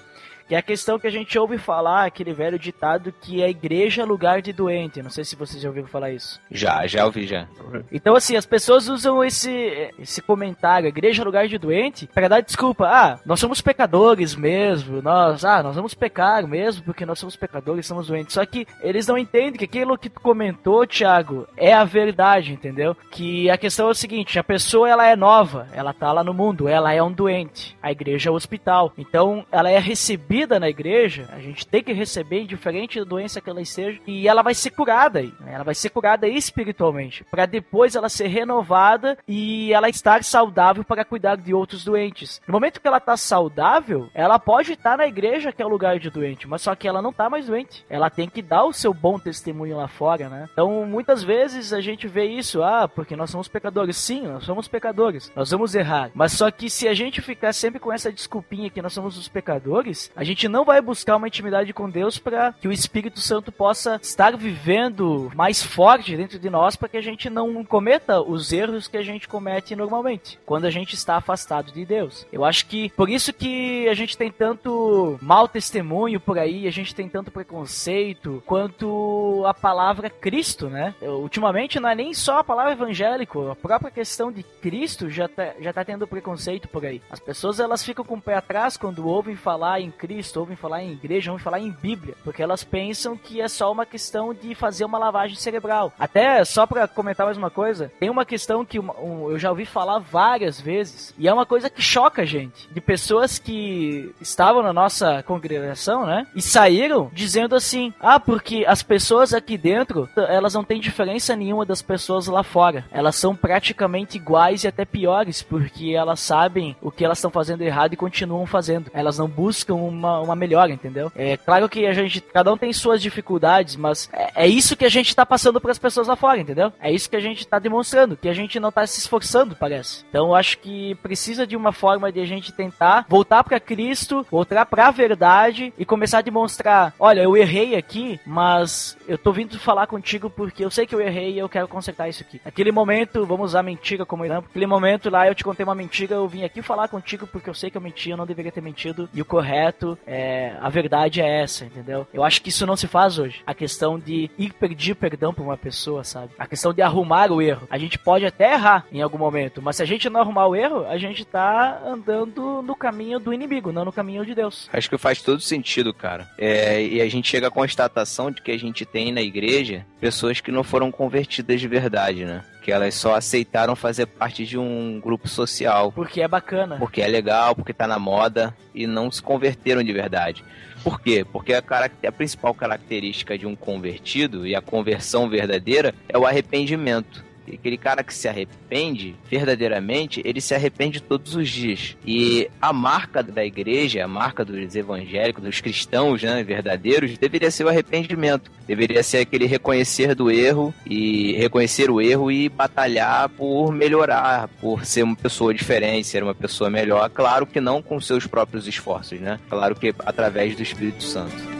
Que é a questão que a gente ouve falar, aquele velho ditado que a igreja é lugar de doente. Não sei se vocês já ouviram falar isso.
Já, já ouvi já.
Então, assim, as pessoas usam esse, esse comentário, igreja é lugar de doente, para dar desculpa. Ah, nós somos pecadores mesmo. Nós, ah, nós vamos pecar mesmo porque nós somos pecadores, somos doentes. Só que eles não entendem que aquilo que tu comentou, Thiago, é a verdade, entendeu? Que a questão é o seguinte, a pessoa ela é nova, ela tá lá no mundo, ela é um doente. A igreja é o hospital. Então, ela é recebida recebida na igreja, a gente tem que receber, indiferente da doença que ela esteja, e ela vai ser curada aí. Né? Ela vai ser curada espiritualmente, para depois ela ser renovada e ela estar saudável para cuidar de outros doentes. No momento que ela está saudável, ela pode estar na igreja, que é o lugar de doente, mas só que ela não está mais doente. Ela tem que dar o seu bom testemunho lá fora, né? Então, muitas vezes a gente vê isso, ah, porque nós somos pecadores. Sim, nós somos pecadores. Nós vamos errar. Mas só que se a gente ficar sempre com essa desculpinha que nós somos os pecadores, a gente não vai buscar uma intimidade com Deus para que o Espírito Santo possa estar vivendo mais forte dentro de nós para que a gente não cometa os erros que a gente comete normalmente quando a gente está afastado de Deus. Eu acho que por isso que a gente tem tanto mau testemunho por aí, a gente tem tanto preconceito quanto a palavra Cristo, né? Ultimamente não é nem só a palavra evangélico, a própria questão de Cristo já tá, já tá tendo preconceito por aí. As pessoas elas ficam com o pé atrás quando ouvem falar em Cristo Cristo, ouvem falar em igreja, ouvem falar em Bíblia, porque elas pensam que é só uma questão de fazer uma lavagem cerebral. Até só para comentar mais uma coisa, tem uma questão que eu já ouvi falar várias vezes e é uma coisa que choca a gente, de pessoas que estavam na nossa congregação, né, e saíram dizendo assim: "Ah, porque as pessoas aqui dentro, elas não têm diferença nenhuma das pessoas lá fora. Elas são praticamente iguais e até piores, porque elas sabem o que elas estão fazendo errado e continuam fazendo. Elas não buscam uma uma, uma melhora, entendeu? É claro que a gente, cada um tem suas dificuldades, mas é, é isso que a gente tá passando para as pessoas lá fora, entendeu? É isso que a gente tá demonstrando, que a gente não tá se esforçando, parece. Então eu acho que precisa de uma forma de a gente tentar voltar para Cristo, voltar para a verdade e começar a demonstrar, olha, eu errei aqui, mas eu tô vindo falar contigo porque eu sei que eu errei e eu quero consertar isso aqui. Aquele momento, vamos usar mentira como exemplo, aquele momento lá eu te contei uma mentira, eu vim aqui falar contigo porque eu sei que eu menti, eu não deveria ter mentido e o correto é, a verdade é essa, entendeu? Eu acho que isso não se faz hoje. A questão de ir pedir perdão pra uma pessoa, sabe? A questão de arrumar o erro. A gente pode até errar em algum momento, mas se a gente não arrumar o erro, a gente tá andando no caminho do inimigo, não no caminho de Deus.
Acho que faz todo sentido, cara. É, e a gente chega à constatação de que a gente tem na igreja pessoas que não foram convertidas de verdade, né? Que elas só aceitaram fazer parte de um grupo social.
Porque é bacana.
Porque é legal, porque tá na moda e não se converteram de verdade. Por quê? Porque a, a principal característica de um convertido e a conversão verdadeira é o arrependimento aquele cara que se arrepende, verdadeiramente, ele se arrepende todos os dias. E a marca da igreja, a marca dos evangélicos, dos cristãos, né, verdadeiros, deveria ser o arrependimento. Deveria ser aquele reconhecer do erro e reconhecer o erro e batalhar por melhorar, por ser uma pessoa diferente, ser uma pessoa melhor. Claro que não com seus próprios esforços, né? Claro que através do Espírito Santo.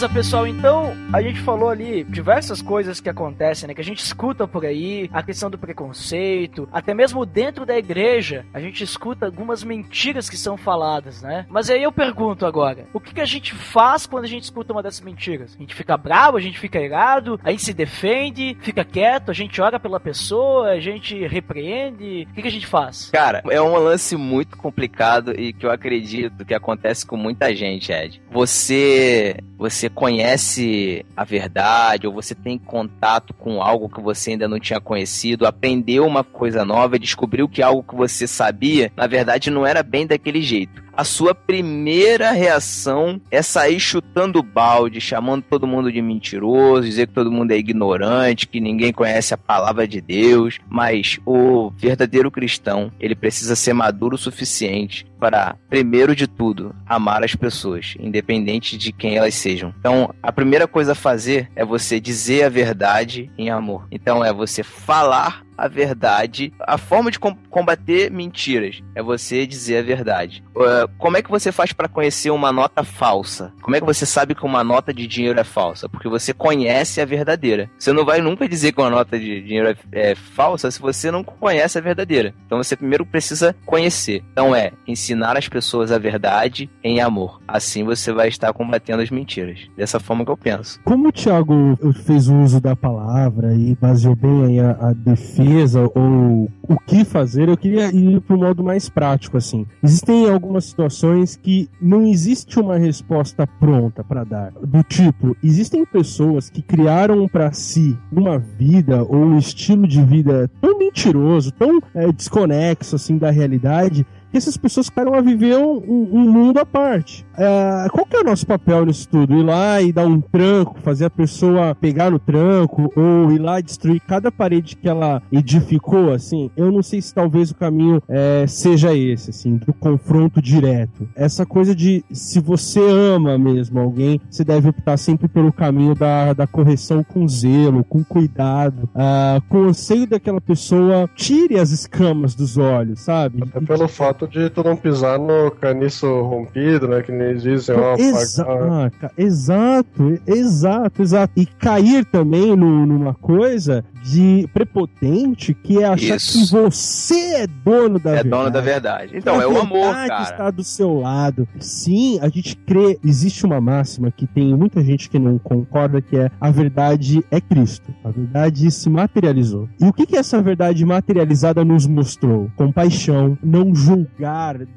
Beleza, pessoal. Então, a gente falou ali diversas coisas que acontecem, né? Que a gente escuta por aí, a questão do preconceito, até mesmo dentro da igreja, a gente escuta algumas mentiras que são faladas, né? Mas aí eu pergunto agora, o que, que a gente faz quando a gente escuta uma dessas mentiras? A gente fica bravo, a gente fica irado, a gente se defende, fica quieto, a gente ora pela pessoa, a gente repreende, o que, que a gente faz?
Cara, é um lance muito complicado e que eu acredito que acontece com muita gente, Ed. Você você conhece a verdade ou você tem contato com algo que você ainda não tinha conhecido, aprendeu uma coisa nova, descobriu que algo que você sabia, na verdade não era bem daquele jeito a sua primeira reação é sair chutando balde, chamando todo mundo de mentiroso, dizer que todo mundo é ignorante, que ninguém conhece a palavra de Deus. Mas o verdadeiro cristão, ele precisa ser maduro o suficiente para, primeiro de tudo, amar as pessoas, independente de quem elas sejam. Então, a primeira coisa a fazer é você dizer a verdade em amor. Então, é você falar a verdade. A forma de combater mentiras é você dizer a verdade. Uh, como é que você faz para conhecer uma nota falsa? Como é que você sabe que uma nota de dinheiro é falsa? Porque você conhece a verdadeira. Você não vai nunca dizer que uma nota de dinheiro é, é falsa se você não conhece a verdadeira. Então você primeiro precisa conhecer. Então é ensinar as pessoas a verdade em amor. Assim você vai estar combatendo as mentiras. Dessa forma que eu penso.
Como o Thiago fez o uso da palavra e baseou bem a, a defesa ou o que fazer, eu queria ir para o modo mais prático assim. Existem algumas situações que não existe uma resposta pronta para dar. Do tipo, existem pessoas que criaram para si uma vida ou um estilo de vida tão mentiroso, tão é, desconexo assim da realidade que essas pessoas ficaram a viver um, um mundo à parte. É, qual que é o nosso papel nisso tudo? Ir lá e dar um tranco, fazer a pessoa pegar no tranco, ou ir lá e destruir cada parede que ela edificou, assim? Eu não sei se talvez o caminho é, seja esse, assim, do confronto direto. Essa coisa de se você ama mesmo alguém, você deve optar sempre pelo caminho da, da correção com zelo, com cuidado, uh, com o anseio daquela pessoa tire as escamas dos olhos, sabe?
Até pelo fato fato de tu não pisar no caniço rompido, né? Que nem dizem, ó.
Exa ah, exato, exato, exato. E cair também no, numa coisa de prepotente que é achar Isso. que você é dono da
é
verdade.
É dono da verdade. Então, é o amor, cara.
está do seu lado. Sim, a gente crê. Existe uma máxima que tem muita gente que não concorda que é a verdade é Cristo. A verdade se materializou. E o que que essa verdade materializada nos mostrou? Compaixão, não julgar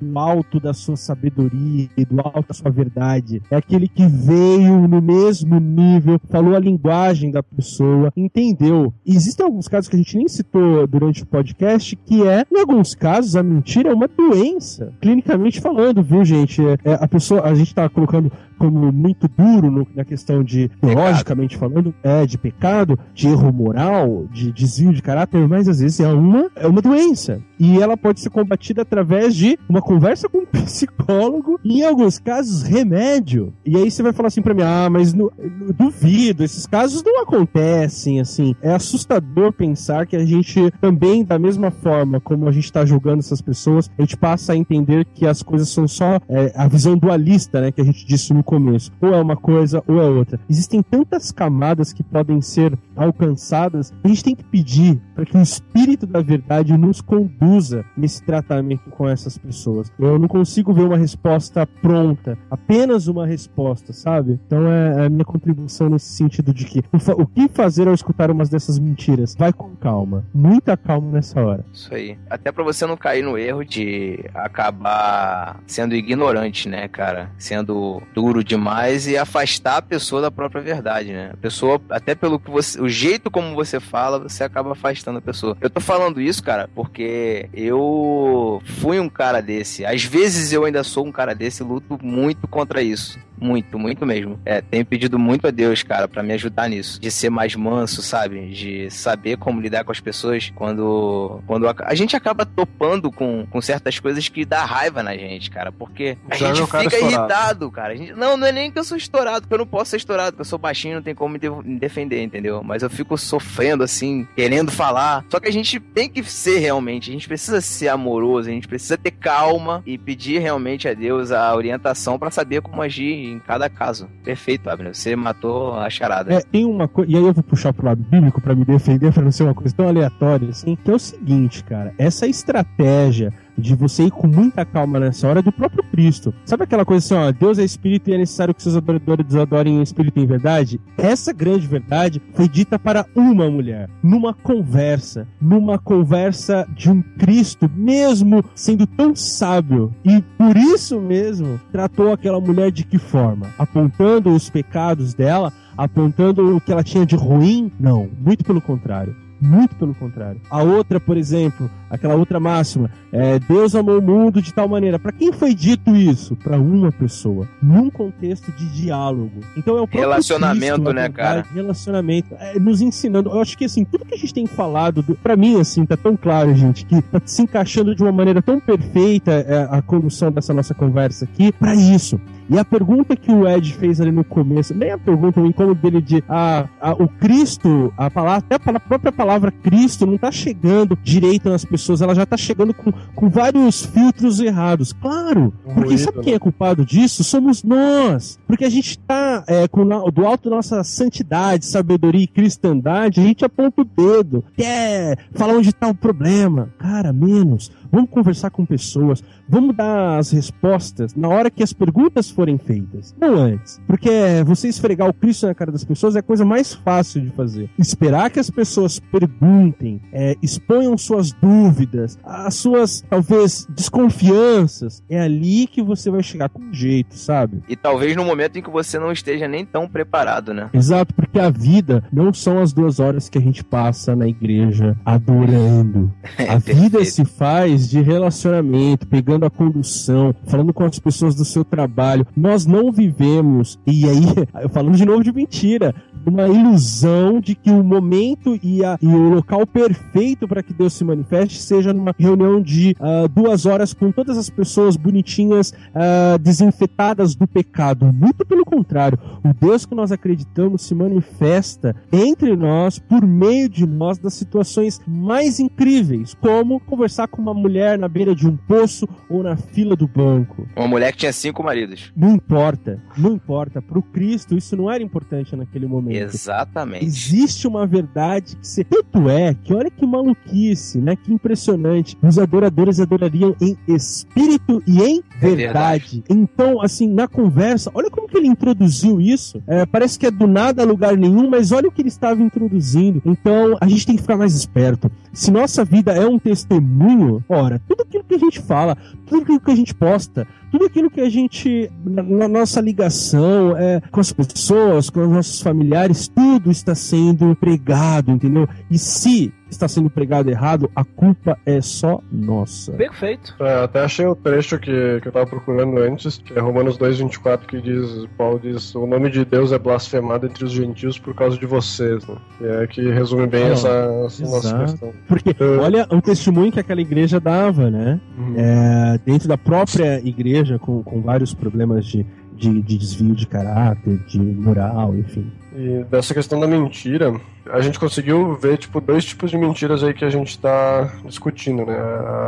do alto da sua sabedoria e do alto da sua verdade. É aquele que veio no mesmo nível, falou a linguagem da pessoa, entendeu existem alguns casos que a gente nem citou durante o podcast, que é, em alguns casos, a mentira é uma doença, clinicamente falando, viu, gente? É, é a pessoa, a gente tá colocando como muito duro no, na questão de, logicamente falando, é de pecado, de erro moral, de desvio de caráter, mas às vezes é uma, é uma doença. E ela pode ser combatida através de uma conversa com um psicólogo e, em alguns casos, remédio. E aí você vai falar assim pra mim, ah, mas no, duvido, esses casos não acontecem, assim. É assustador pensar que a gente também, da mesma forma como a gente tá julgando essas pessoas, a gente passa a entender que as coisas são só é, a visão dualista, né, que a gente disse no começo. Ou é uma coisa ou é outra. Existem tantas camadas que podem ser alcançadas, a gente tem que pedir para que o Espírito da Verdade nos conduza nesse tratamento com essas pessoas. Eu não consigo ver uma resposta pronta, apenas uma resposta, sabe? Então é, é a minha contribuição nesse sentido de que o, que fazer ao escutar umas dessas mentiras? Vai com calma, muita calma nessa hora.
Isso aí. Até para você não cair no erro de acabar sendo ignorante, né, cara? Sendo duro demais e afastar a pessoa da própria verdade, né? A pessoa, até pelo que você, o jeito como você fala, você acaba afastando a pessoa. Eu tô falando isso, cara, porque eu fui um cara desse. Às vezes eu ainda sou um cara desse e luto muito contra isso. Muito, muito mesmo. É, tenho pedido muito a Deus, cara, para me ajudar nisso. De ser mais manso, sabe? De saber como lidar com as pessoas quando, quando a, a gente acaba topando com, com certas coisas que dá raiva na gente, cara. Porque a Já gente fica irritado, cara. Gente, não, não é nem que eu sou estourado, porque eu não posso ser estourado, porque eu sou baixinho, não tem como me, de, me defender, entendeu? Mas eu fico sofrendo, assim, querendo falar. Só que a gente tem que ser realmente, a gente precisa ser amoroso, a gente precisa ter calma e pedir realmente a Deus a orientação para saber como agir em cada caso. Perfeito, Abner. Você matou a charada.
É, tem uma e aí eu vou puxar pro lado bíblico para me defender, para não ser uma coisa tão aleatória assim, que é o seguinte, cara, essa estratégia de você ir com muita calma nessa hora é do próprio Cristo. Sabe aquela coisa assim, ó, Deus é espírito e é necessário que seus adoradores adorem em espírito em verdade? Essa grande verdade foi dita para uma mulher, numa conversa, numa conversa de um Cristo, mesmo sendo tão sábio, e por isso mesmo tratou aquela mulher de que forma? Apontando os pecados dela, apontando o que ela tinha de ruim? Não, muito pelo contrário. Muito pelo contrário. A outra, por exemplo, aquela outra máxima, é, Deus amou o mundo de tal maneira. Para quem foi dito isso? Para uma pessoa, num contexto de diálogo. Então é o
relacionamento,
Cristo,
né, cara?
Relacionamento, é, nos ensinando. Eu acho que assim, tudo que a gente tem falado, para mim assim, tá tão claro, gente, que tá se encaixando de uma maneira tão perfeita é, a condução dessa nossa conversa aqui para isso. E a pergunta que o Ed fez ali no começo, nem a pergunta, o incômodo dele de ah, ah, o Cristo, a palavra, até a própria palavra Cristo não tá chegando direito nas pessoas, ela já tá chegando com, com vários filtros errados. Claro, porque sabe quem
né?
é culpado disso? Somos nós. Porque a gente tá é, com do alto da nossa santidade, sabedoria e cristandade, a gente aponta o dedo, quer falar onde tá o problema. Cara, menos. Vamos conversar com pessoas, vamos dar as respostas na hora que as perguntas forem feitas, não antes. Porque você esfregar o Cristo na cara das pessoas é a coisa mais fácil de fazer. Esperar que as pessoas perguntem, é, exponham suas dúvidas, as suas, talvez, desconfianças, é ali que você vai chegar com jeito, sabe?
E talvez no momento em que você não esteja nem tão preparado, né?
Exato, porque a vida não são as duas horas que a gente passa na igreja adorando. A vida se faz de relacionamento, pegando a condução, falando com as pessoas do seu trabalho. Nós não vivemos, e aí, falando de novo de mentira, uma ilusão de que o momento e, a- e o local perfeito para que Deus se manifeste seja numa reunião de ah, duas horas com todas as pessoas bonitinhas, ah, desinfetadas do pecado. Muito pelo contrário, o Deus que nós acreditamos se manifesta entre nós, por meio de nós, das situações mais incríveis, como conversar com uma mulher na beira de um poço ou na fila do banco.
Uma mulher que tinha cinco maridos.
Não importa, não importa. Para o Cristo, isso não era importante naquele momento.
Exatamente.
Existe uma verdade que se... tanto é que olha que maluquice, né? Que impressionante. Os adoradores adorariam em espírito e em
É
verdade.
verdade.
Então, assim, na conversa, olha como que ele introduziu isso. É, parece que é do nada a lugar nenhum, mas olha o que ele estava introduzindo. Então, a gente tem que ficar mais esperto. Se nossa vida é um testemunho, ora, tudo aquilo que a gente fala, tudo aquilo que a gente posta, tudo aquilo que a gente, na, na nossa ligação é, com as pessoas, com os nossos familiares, tudo está sendo pregado, entendeu? E se está sendo pregado errado, a culpa é só nossa.
Perfeito.
É, até achei o trecho que, que eu tava procurando antes, que é Romanos 2,24, que diz, Paulo diz, o nome de Deus é blasfemado entre os gentios por causa de vocês, né? Que é que resume bem
Ah,
essa, essa nossa questão.
Porque
É.
olha o testemunho que aquela igreja dava, né?
Uhum.
É, dentro da própria igreja, com, com vários problemas de, de, de desvio de caráter, de moral, enfim.
E dessa questão da mentira, a gente conseguiu ver, tipo, dois tipos de mentiras aí que a gente tá discutindo, né?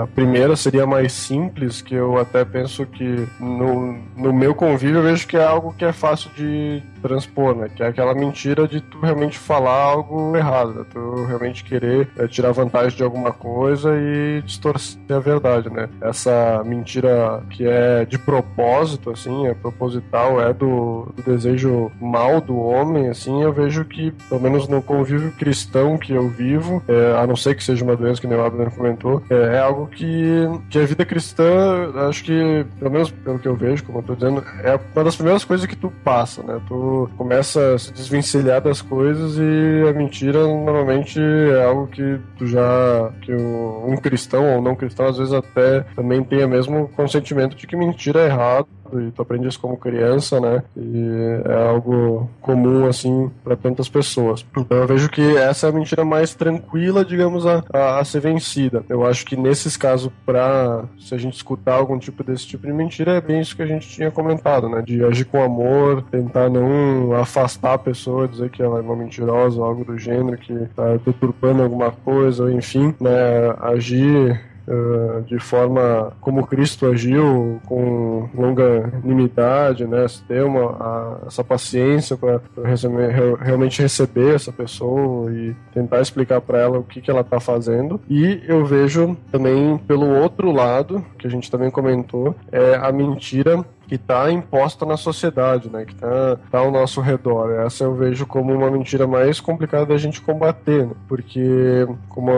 A primeira seria mais simples, que eu até penso que no, no meu convívio eu vejo que é algo que é fácil de transpor, né? Que é aquela mentira de tu realmente falar algo errado, né? Tu realmente querer eh, tirar vantagem de alguma coisa e distorcer a verdade, né? Essa mentira que é de propósito, assim, é proposital, é do, do desejo mal do homem, assim, eu vejo que, pelo menos no convívio cristão que eu vivo, é, a não ser que seja uma doença que nem o Abner comentou, é, é algo que, que a vida cristã, acho que, pelo menos pelo que eu vejo, como eu tô dizendo, é uma das primeiras coisas que tu passa, né? Tu começa a se desvencilhar das coisas e a mentira normalmente é algo que tu já, que o- um cristão ou não cristão às vezes até também tenha mesmo consentimento de que mentira é errado e tu aprende isso como criança, né? E é algo comum, assim, para tantas pessoas. Então eu vejo que essa é a mentira mais tranquila, digamos, a, a, a ser vencida. Eu acho que nesses casos, pra se a gente escutar algum tipo desse tipo de mentira, é bem isso que a gente tinha comentado, né? De agir com amor, tentar não afastar a pessoa, dizer que ela é uma mentirosa ou algo do gênero, que tá deturpando alguma coisa, enfim, né? Agir uh, de forma como Cristo agiu, com longanimidade, né? Ter uma, a, essa paciência para realmente receber essa pessoa e tentar explicar para ela o que, que ela está fazendo. E eu vejo também pelo outro lado, que a gente também comentou, é a mentira que está imposta na sociedade, né? Que está tá ao nosso redor. Essa eu vejo como uma mentira mais complicada da gente combater, né? porque como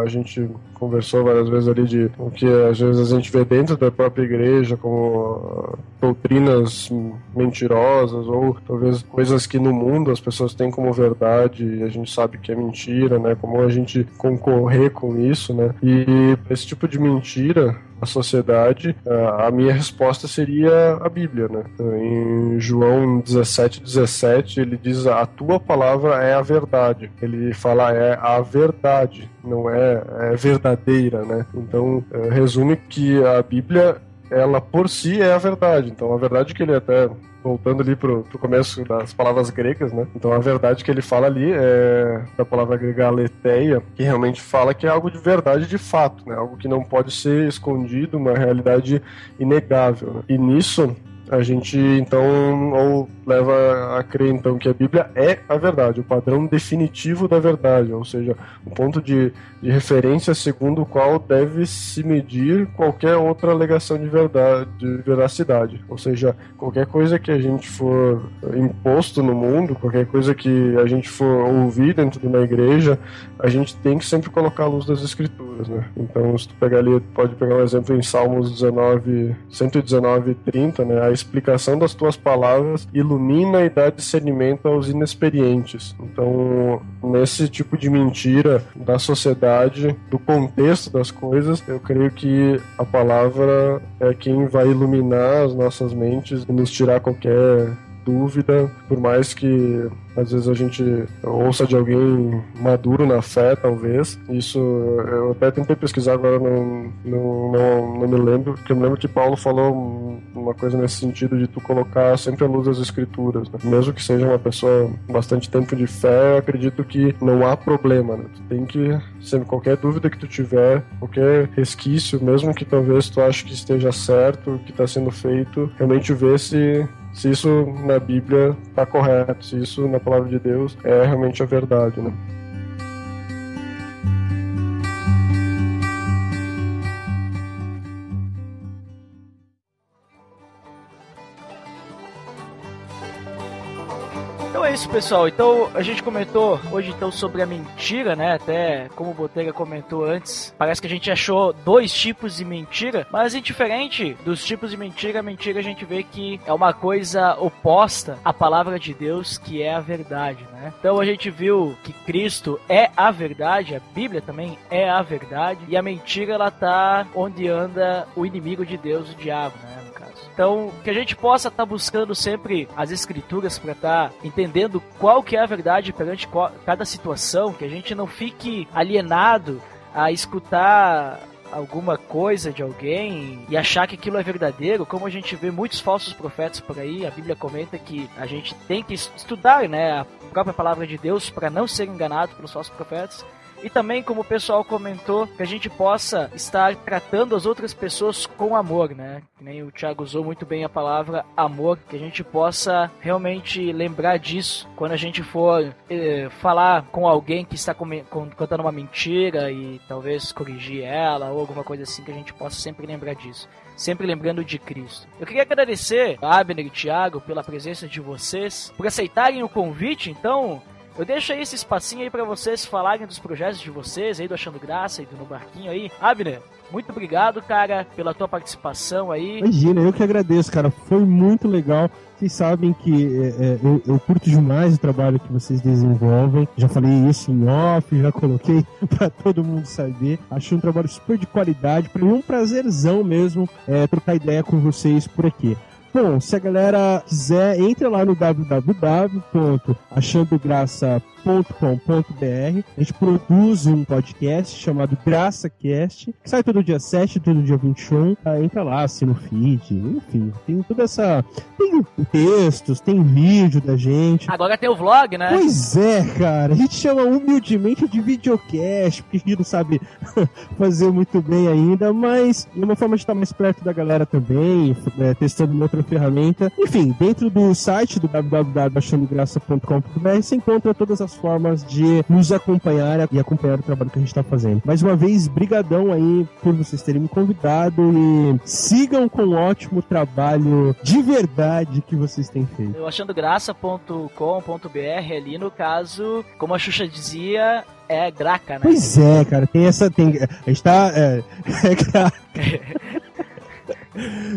a gente conversou várias vezes ali de o que às vezes a gente vê dentro da própria igreja como doutrinas mentirosas ou talvez coisas que no mundo as pessoas têm como verdade e a gente sabe que é mentira, né? Como a gente concorrer com isso, né? E esse tipo de mentira a sociedade, a minha resposta seria a Bíblia, né? Em João 17, 17, ele diz: A tua palavra é a verdade. Ele fala é a verdade, não é, é verdadeira, né? Então, é, resume que a Bíblia, ela por si é a verdade. Então, a verdade que ele até voltando ali pro, pro começo das palavras gregas, né? Então a verdade que ele fala ali é da palavra grega aletheia, que realmente fala que é algo de verdade de fato, né? Algo que não pode ser escondido, uma realidade inegável. Né? E nisso a gente então ou leva a crer então que a Bíblia é a verdade, o padrão definitivo da verdade, ou seja, o ponto de, de referência segundo o qual deve se medir qualquer outra alegação de verdade, de veracidade, ou seja, qualquer coisa que a gente for imposto no mundo, qualquer coisa que a gente for ouvir dentro de uma igreja, a gente tem que sempre colocar a luz das escrituras, né? Então, se tu pegar ali, pode pegar um exemplo em Salmos 19, 119, 30, né? A explicação das tuas palavras ilumina e dá discernimento aos inexperientes. Então, nesse tipo de mentira da sociedade, do contexto das coisas, eu creio que a palavra é quem vai iluminar as nossas mentes e nos tirar qualquer dúvida, por mais que às vezes a gente ouça de alguém maduro na fé, talvez. Isso eu até tentei pesquisar, agora não, não, não, não me lembro, porque eu me lembro que Paulo falou uma coisa nesse sentido de tu colocar sempre a luz das escrituras. Né? Mesmo que seja uma pessoa bastante tempo de fé, eu acredito que não há problema. Né? Tu tem que, sempre qualquer dúvida que tu tiver, qualquer resquício, mesmo que talvez tu ache que esteja certo, que está sendo feito, realmente ver se se isso na Bíblia está correto, se isso na palavra de Deus é realmente a verdade, né?
Isso, pessoal. Então a gente comentou hoje então sobre a mentira, né? Até como o Botega comentou antes, parece que a gente achou dois tipos de mentira, mas indiferente dos tipos de mentira, a mentira a gente vê que é uma coisa oposta à palavra de Deus, que é a verdade, né? Então a gente viu que Cristo é a verdade, a Bíblia também é a verdade, e a mentira ela tá onde anda o inimigo de Deus, o diabo, né? Então, que a gente possa estar tá buscando sempre as escrituras para estar tá entendendo qual que é a verdade perante cada situação, que a gente não fique alienado a escutar alguma coisa de alguém e achar que aquilo é verdadeiro, como a gente vê muitos falsos profetas por aí, a Bíblia comenta que a gente tem que estudar, né, a própria palavra de Deus para não ser enganado pelos falsos profetas. E também, como o pessoal comentou, que a gente possa estar tratando as outras pessoas com amor, né? Que nem o Thiago usou muito bem a palavra amor, que a gente possa realmente lembrar disso quando a gente for eh, falar com alguém que está contando uma mentira e talvez corrigir ela ou alguma coisa assim, que a gente possa sempre lembrar disso sempre lembrando de Cristo. Eu queria agradecer a Abner e Thiago pela presença de vocês, por aceitarem o convite, então, eu deixo aí esse espacinho aí para vocês falarem dos projetos de vocês aí do Achando Graça e do No Barquinho aí. Abner, muito obrigado, cara, pela tua participação aí.
Imagina, eu que agradeço, cara. Foi muito legal. Vocês sabem que é, é, eu, eu, curto demais o trabalho que vocês desenvolvem. Já falei isso em off, já coloquei para todo mundo saber. Achei um trabalho super de qualidade. Para mim é um prazerzão mesmo é, trocar ideia com vocês por aqui. Bom, se a galera quiser, entre lá no www.achandograça.com.br. A gente produz um podcast chamado GraçaCast, que sai todo dia 7, todo dia 21. Ah, entra lá, assina o feed, enfim, tem toda essa. Tem textos, tem vídeo da gente.
Agora tem o vlog, né?
Pois é, cara. A gente chama humildemente de videocast, porque a gente não sabe fazer muito bem ainda, mas é uma forma de estar mais perto da galera também, é, testando uma outra ferramenta. Enfim, dentro do site do www.achandograça.com.br você encontra todas as formas de nos acompanhar e acompanhar o trabalho que a gente está fazendo. Mais uma vez, brigadão aí por vocês terem me convidado e sigam com o ótimo trabalho de verdade que vocês têm feito.
Eu achandograça.com.br ali, no caso, como a Xuxa dizia, é graca, né?
Pois é, cara, tem essa. Tem, a gente tá. É, é graca.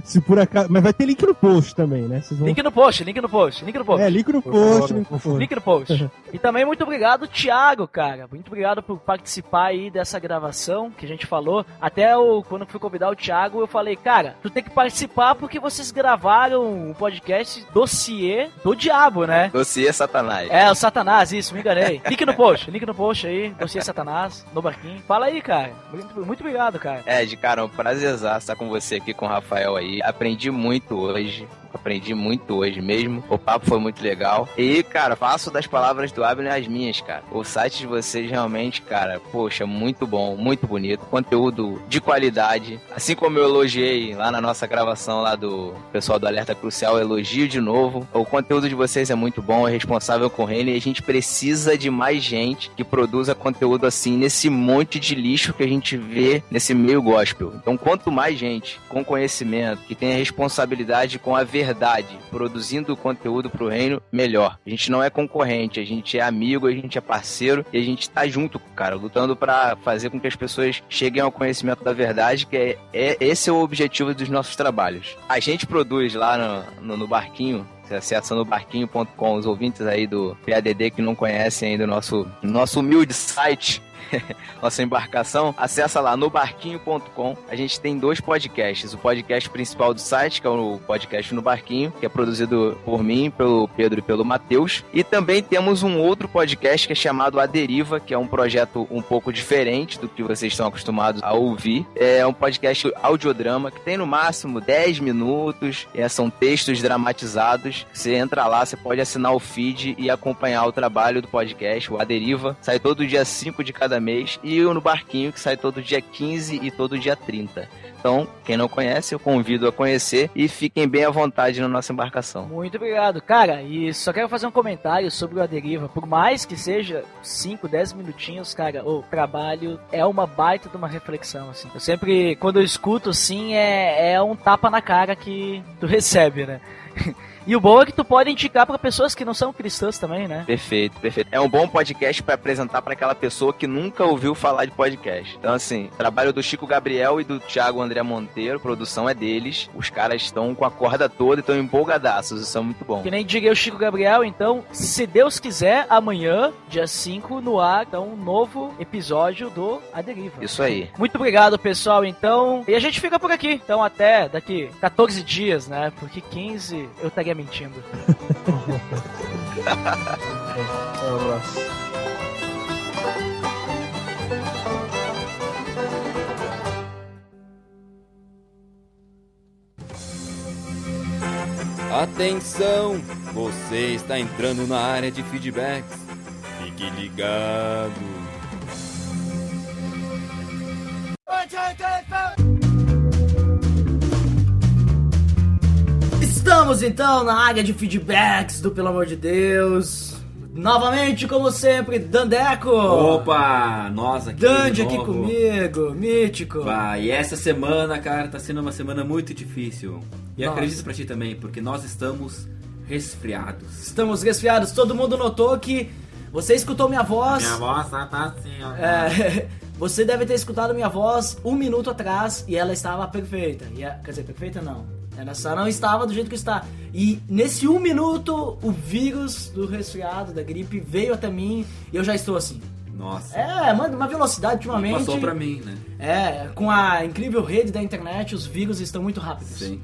Se por acaso. Mas vai ter link no post também, né? Vão...
Link no post, link no post, link no post.
É, link no post, link no post.
Link no post. e também muito obrigado, Thiago, cara. Muito obrigado por participar aí dessa gravação que a gente falou. Até o, quando fui convidar o Thiago, eu falei, cara, tu tem que participar porque vocês gravaram o podcast Dossiê do Diabo, né?
Dossiê Satanás.
É, o Satanás, isso, me enganei. link no post, link no post aí, Dossiê Satanás, no barquinho. Fala aí, cara. Muito, muito obrigado, cara.
É, de cara, é um prazer estar com você aqui, com o Rafael aí. Aprendi muito hoje. Aprendi muito hoje mesmo. O papo foi muito legal. E, cara, faço das palavras do Abner as minhas, cara. O site de vocês realmente, cara, poxa, muito bom, muito bonito. Conteúdo de qualidade. Assim como eu elogiei lá na nossa gravação lá do pessoal do Alerta Crucial, elogio de novo. O conteúdo de vocês é muito bom, é responsável com ele e a gente precisa de mais gente que produza conteúdo assim nesse monte de lixo que a gente vê nesse meio gospel. Então, quanto mais gente com conhecimento, que tenha responsabilidade com a verdade, produzindo conteúdo pro reino, melhor. A gente não é concorrente, a gente é amigo, a gente é parceiro e a gente tá junto, cara, lutando para fazer com que as pessoas cheguem ao conhecimento da verdade, que é, é esse é o objetivo dos nossos trabalhos. A gente produz lá no, no, no barquinho você acessa no barquinho.com. Os ouvintes aí do PADD que não conhecem ainda o nosso, nosso humilde site, nossa embarcação, acessa lá no barquinho.com. A gente tem dois podcasts. O podcast principal do site, que é o podcast no Barquinho, que é produzido por mim, pelo Pedro e pelo Matheus. E também temos um outro podcast que é chamado A Deriva, que é um projeto um pouco diferente do que vocês estão acostumados a ouvir. É um podcast audiodrama que tem no máximo 10 minutos. É, são textos dramatizados. Você entra lá, você pode assinar o feed e acompanhar o trabalho do podcast, o A Deriva. Sai todo dia 5 de cada mês. E o No Barquinho, que sai todo dia 15 e todo dia 30. Então, quem não conhece, eu convido a conhecer e fiquem bem à vontade na nossa embarcação.
Muito obrigado. Cara, e só quero fazer um comentário sobre o A Deriva. Por mais que seja 5, 10 minutinhos, cara, o trabalho é uma baita de uma reflexão, assim. Eu sempre, quando eu escuto, assim, é, é um tapa na cara que tu recebe, né? E o bom é que tu pode indicar para pessoas que não são cristãs também, né?
Perfeito, perfeito. É um bom podcast para apresentar para aquela pessoa que nunca ouviu falar de podcast. Então, assim, trabalho do Chico Gabriel e do Thiago André Monteiro, produção é deles. Os caras estão com a corda toda e estão empolgadaços. Isso é muito bom.
Que nem diga o Chico Gabriel, então, se Deus quiser, amanhã, dia 5, no ar, então, um novo episódio do A Deriva.
Isso aí.
Muito obrigado, pessoal, então. E a gente fica por aqui. Então, até daqui 14 dias, né? Porque 15 eu estaria mentindo.
Um abraço.
Atenção! Você está entrando na área de feedbacks. Fique ligado.
Estamos então na área de feedbacks do Pelo Amor de Deus. Novamente, como sempre, Dandeco.
Opa, nós aqui.
Dandy
de
aqui comigo, mítico.
Pá, e essa semana, cara, tá sendo uma semana muito difícil. E
Nossa.
acredito pra ti também, porque nós estamos resfriados.
Estamos resfriados. Todo mundo notou que você escutou minha voz.
voz tá, tá assim, ó.
É, você deve ter escutado minha voz um minuto atrás e ela estava perfeita. E a- quer dizer, perfeita não. Ela só não estava do jeito que está. E nesse um minuto, o vírus do resfriado, da gripe, veio até mim e eu já estou assim.
Nossa.
É, manda uma velocidade ultimamente.
Passou pra mim, né?
É, com a incrível rede da internet, os vírus estão muito rápidos.
Sim.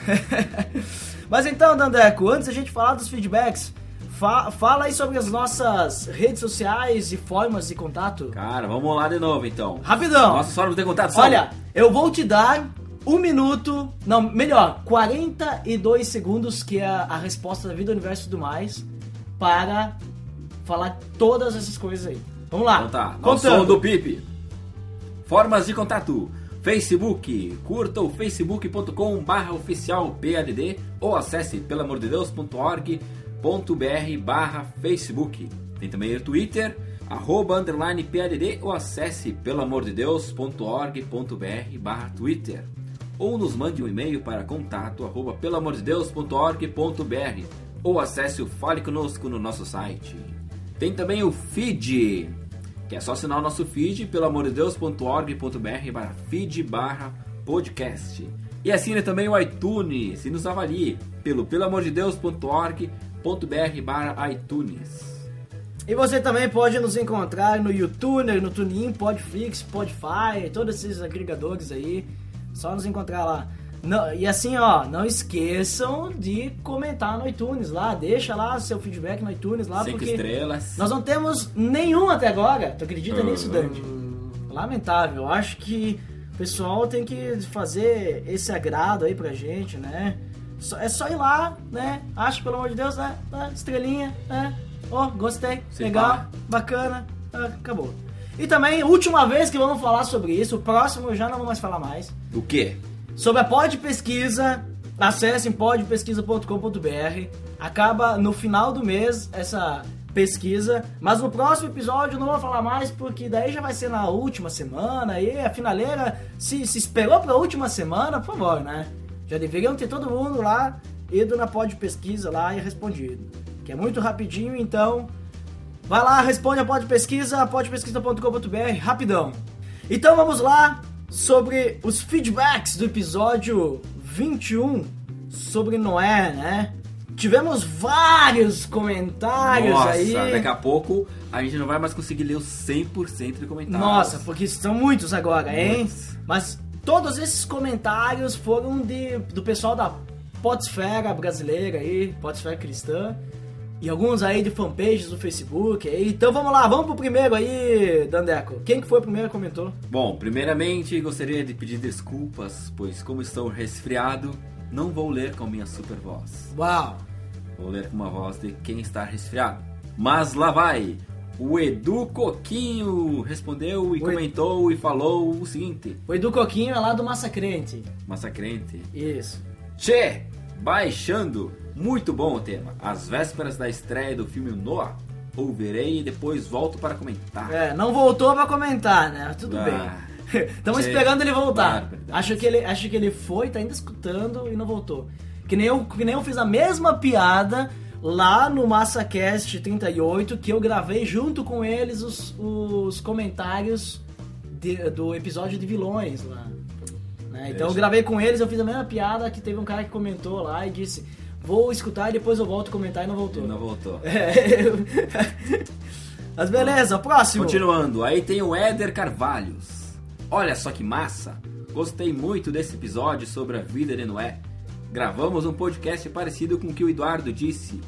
Mas então, Dandeco, antes da gente falar dos feedbacks, fa- fala aí sobre as nossas redes sociais e formas de contato.
Cara, vamos lá de novo então.
Rapidão.
Nossa, só não tem contato.
Olha, eu vou te dar um minuto, não, melhor, 42 segundos, que é a, resposta da vida, universo e tudo mais, para falar todas essas coisas aí. Vamos lá.
Então tá, ao som do Pipe. Formas de contato. Facebook, curta o facebook.com barra oficial PLD ou acesse pelamordedeus.org.br barra Facebook. Tem também o Twitter, arroba underline PLD ou acesse pelamordedeus.org.br barra Twitter. Ou nos mande um e-mail para contato arroba pelamordedeus.org.br ou acesse o Fale Conosco no nosso site. Tem também o feed, que é só assinar o nosso feed pelo amor de Deus.org.br barra feed barra podcast. E assine também o iTunes e nos avalie pelo pelo amor de Deus.org.br barra iTunes.
E você também pode nos encontrar no YouTube, no TuneIn, Podflix, Spotify, todos esses agregadores aí. Só nos encontrar lá. Não- e assim, ó, não esqueçam de comentar no iTunes lá. Deixa lá seu feedback no iTunes lá,
Cinco
porque
estrelas.
nós não temos nenhum até agora. Tu acredita
Uhum.
nisso, Dante? Lamentável. Eu acho que o pessoal tem que fazer esse agrado aí pra gente, né? É só ir lá, né? Acho, pelo amor de Deus, né? Tá, Estrelinha, né? Ó, gostei,
Se
legal,
pá.
bacana, acabou. E também, última vez que vamos falar sobre isso, o próximo eu já não vou mais falar mais.
O quê?
Sobre a Pod Pesquisa, acessem podpesquisa.com.br. Acaba no final do mês essa pesquisa, mas no próximo episódio eu não vou falar mais porque daí já vai ser na última semana e a finaleira se, se esperou pra última semana, por favor, né? Já deveriam ter todo mundo lá ido na Pod Pesquisa lá e respondido. Que é muito rapidinho, então Vai lá, responde a Pod Pesquisa, podpesquisa.com.br, rapidão. Então vamos lá sobre os feedbacks do episódio 21 sobre Noé, né? Tivemos vários comentários
Nossa,
aí.
daqui a pouco a gente não vai mais conseguir ler os 100% de comentários.
Nossa, porque são muitos agora, hein?
Muitos.
Mas todos esses comentários foram de, do pessoal da Podsfera brasileira aí, Podsfera cristã. E alguns aí de fanpages do Facebook. Então vamos lá, vamos pro primeiro aí, Dandeco. Quem que foi o primeiro que comentou?
Bom, primeiramente gostaria de pedir desculpas, pois como estou resfriado, não vou ler com minha super voz.
Uau!
Vou ler com uma voz de quem está resfriado. Mas lá vai! O Edu Coquinho respondeu e
Oi.
comentou e falou o seguinte:
O Edu Coquinho é lá do Massacrente.
Massacrente.
Isso.
Che! Baixando! Muito bom o tema. Às vésperas da estreia do filme Noah, ouvirei e depois volto para comentar.
É, não voltou pra comentar, né? Tudo
Ah.
bem. Estamos esperando ele voltar. Acho que ele, acho que ele foi, tá ainda escutando e não voltou. Que nem eu, que nem eu fiz a mesma piada lá no MassaCast 38, que eu gravei junto com eles os, os comentários de- do episódio de vilões lá. Né? Então eu gravei com eles, eu fiz a mesma piada que teve um cara que comentou lá e disse: Vou escutar e depois eu volto a comentar e não voltou.
Ele não voltou.
É. Mas beleza, próximo.
Continuando, aí tem o Éder Carvalhos. Olha só que massa! Gostei muito desse episódio sobre a vida de Noé. Gravamos um podcast parecido com o que o Eduardo disse.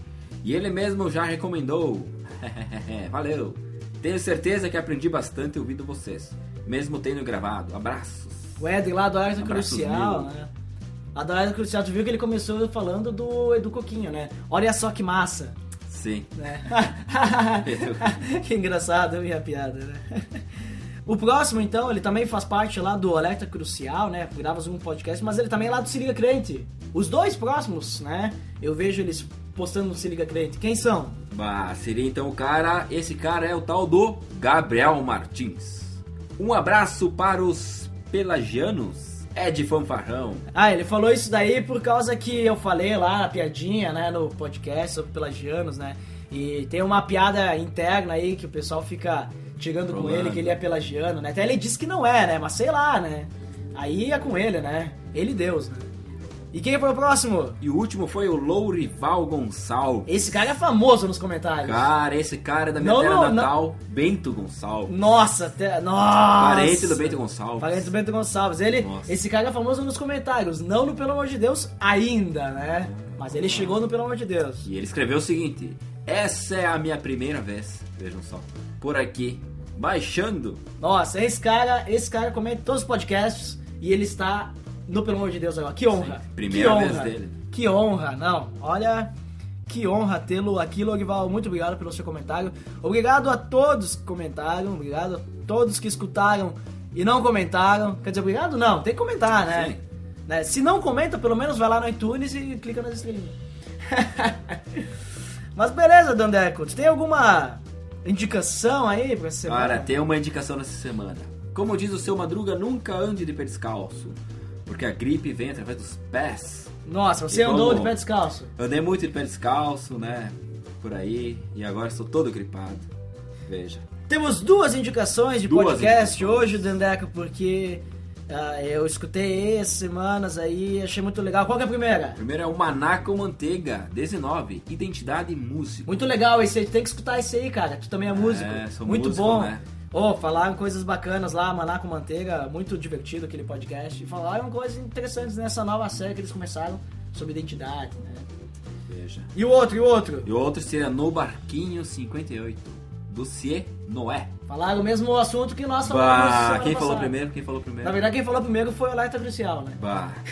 E ele mesmo já recomendou. Valeu! Tenho certeza que aprendi bastante ouvindo vocês, mesmo tendo gravado. Abraços!
O Ed lá do Alerta
Abraços
Crucial,
mil.
né? A do Alerta Crucial, tu viu que ele começou falando do Edu Coquinho, né? Olha só que massa,
Sim.
né? que engraçado a minha piada, né? O próximo, então, ele também faz parte lá do Alerta Crucial, né? Grava um podcast, mas ele também é lá do Se Liga Crente. Os dois próximos, né? Eu vejo eles postando no Se Liga Crente. Quem são?
Bah, seria então o cara. Esse cara é o tal do Gabriel Martins. Um abraço para os pelagianos. É de fanfarrão.
Ah, ele falou isso daí por causa que eu falei lá na piadinha, né, no podcast sobre pelagianos, né? E tem uma piada interna aí que o pessoal fica tirando com ele que ele é pelagiano, né? Até ele disse que não é, né? Mas sei lá, né? Aí é com ele, né? Ele e Deus, né? E quem foi o próximo?
E o último foi o Lourival Gonçalves.
Esse cara é famoso nos comentários.
Cara, esse cara é da minha
Não,
terra
não,
natal, Bento Gonçalves.
Nossa, até. Nossa!
Parente do Bento Gonçalves.
Parente do Bento Gonçalves. Ele,
Nossa.
esse cara é famoso nos comentários. Não no Pelo Amor de Deus ainda, né? Mas ele chegou no Pelo Amor de Deus.
E ele escreveu o seguinte: Essa é a minha primeira vez, vejam só, por aqui, baixando.
Nossa, esse cara, esse cara comenta todos os podcasts e ele está no Pelo Amor de Deus agora. Que honra.
Sim, primeira
que
vez
honra.
dele.
Que honra, não. Olha, que honra tê-lo aqui, Logval. Muito obrigado pelo seu comentário. Obrigado a todos que comentaram. Obrigado a todos que escutaram e não comentaram. Quer dizer, obrigado? Não, tem que comentar, né?
Sim.
Né? Se não comenta, pelo menos vai lá no iTunes e clica nas estrelinhas. Mas beleza, Dandeco. Tem alguma indicação aí pra essa semana?
Cara, tem uma indicação nessa semana. Como diz o seu Madruga, nunca ande de pé descalço, porque a gripe vem através dos pés.
Nossa, você
E
andou
como-
de pé descalço.
Andei muito de pé descalço, né? Por aí, e agora estou todo gripado. Veja.
Temos duas indicações de
Duas
podcast
indicações.
hoje, Dandeco, porque ah, eu escutei essas semanas aí, achei muito legal. Qual que é a primeira?
Primeiro é o Maná com Manteiga, 19, Identidade e Música.
Muito legal esse aí, tem que escutar esse aí, cara. Tu também é músico.
sou
muito
músico,
bom.
né?
Oh, falaram coisas bacanas lá, Maná com Manteiga, muito divertido aquele podcast. E falaram coisas interessantes nessa nova série que eles começaram sobre identidade, né?
Veja.
E o outro, e o outro?
E o outro seria No Barquinho 58, do Cie Noé.
Falaram o mesmo assunto que nós falamos.
Bah, quem falou
passada.
primeiro? Quem falou primeiro?
Na verdade, quem falou primeiro foi o Alerta Crucial, né?
Bah.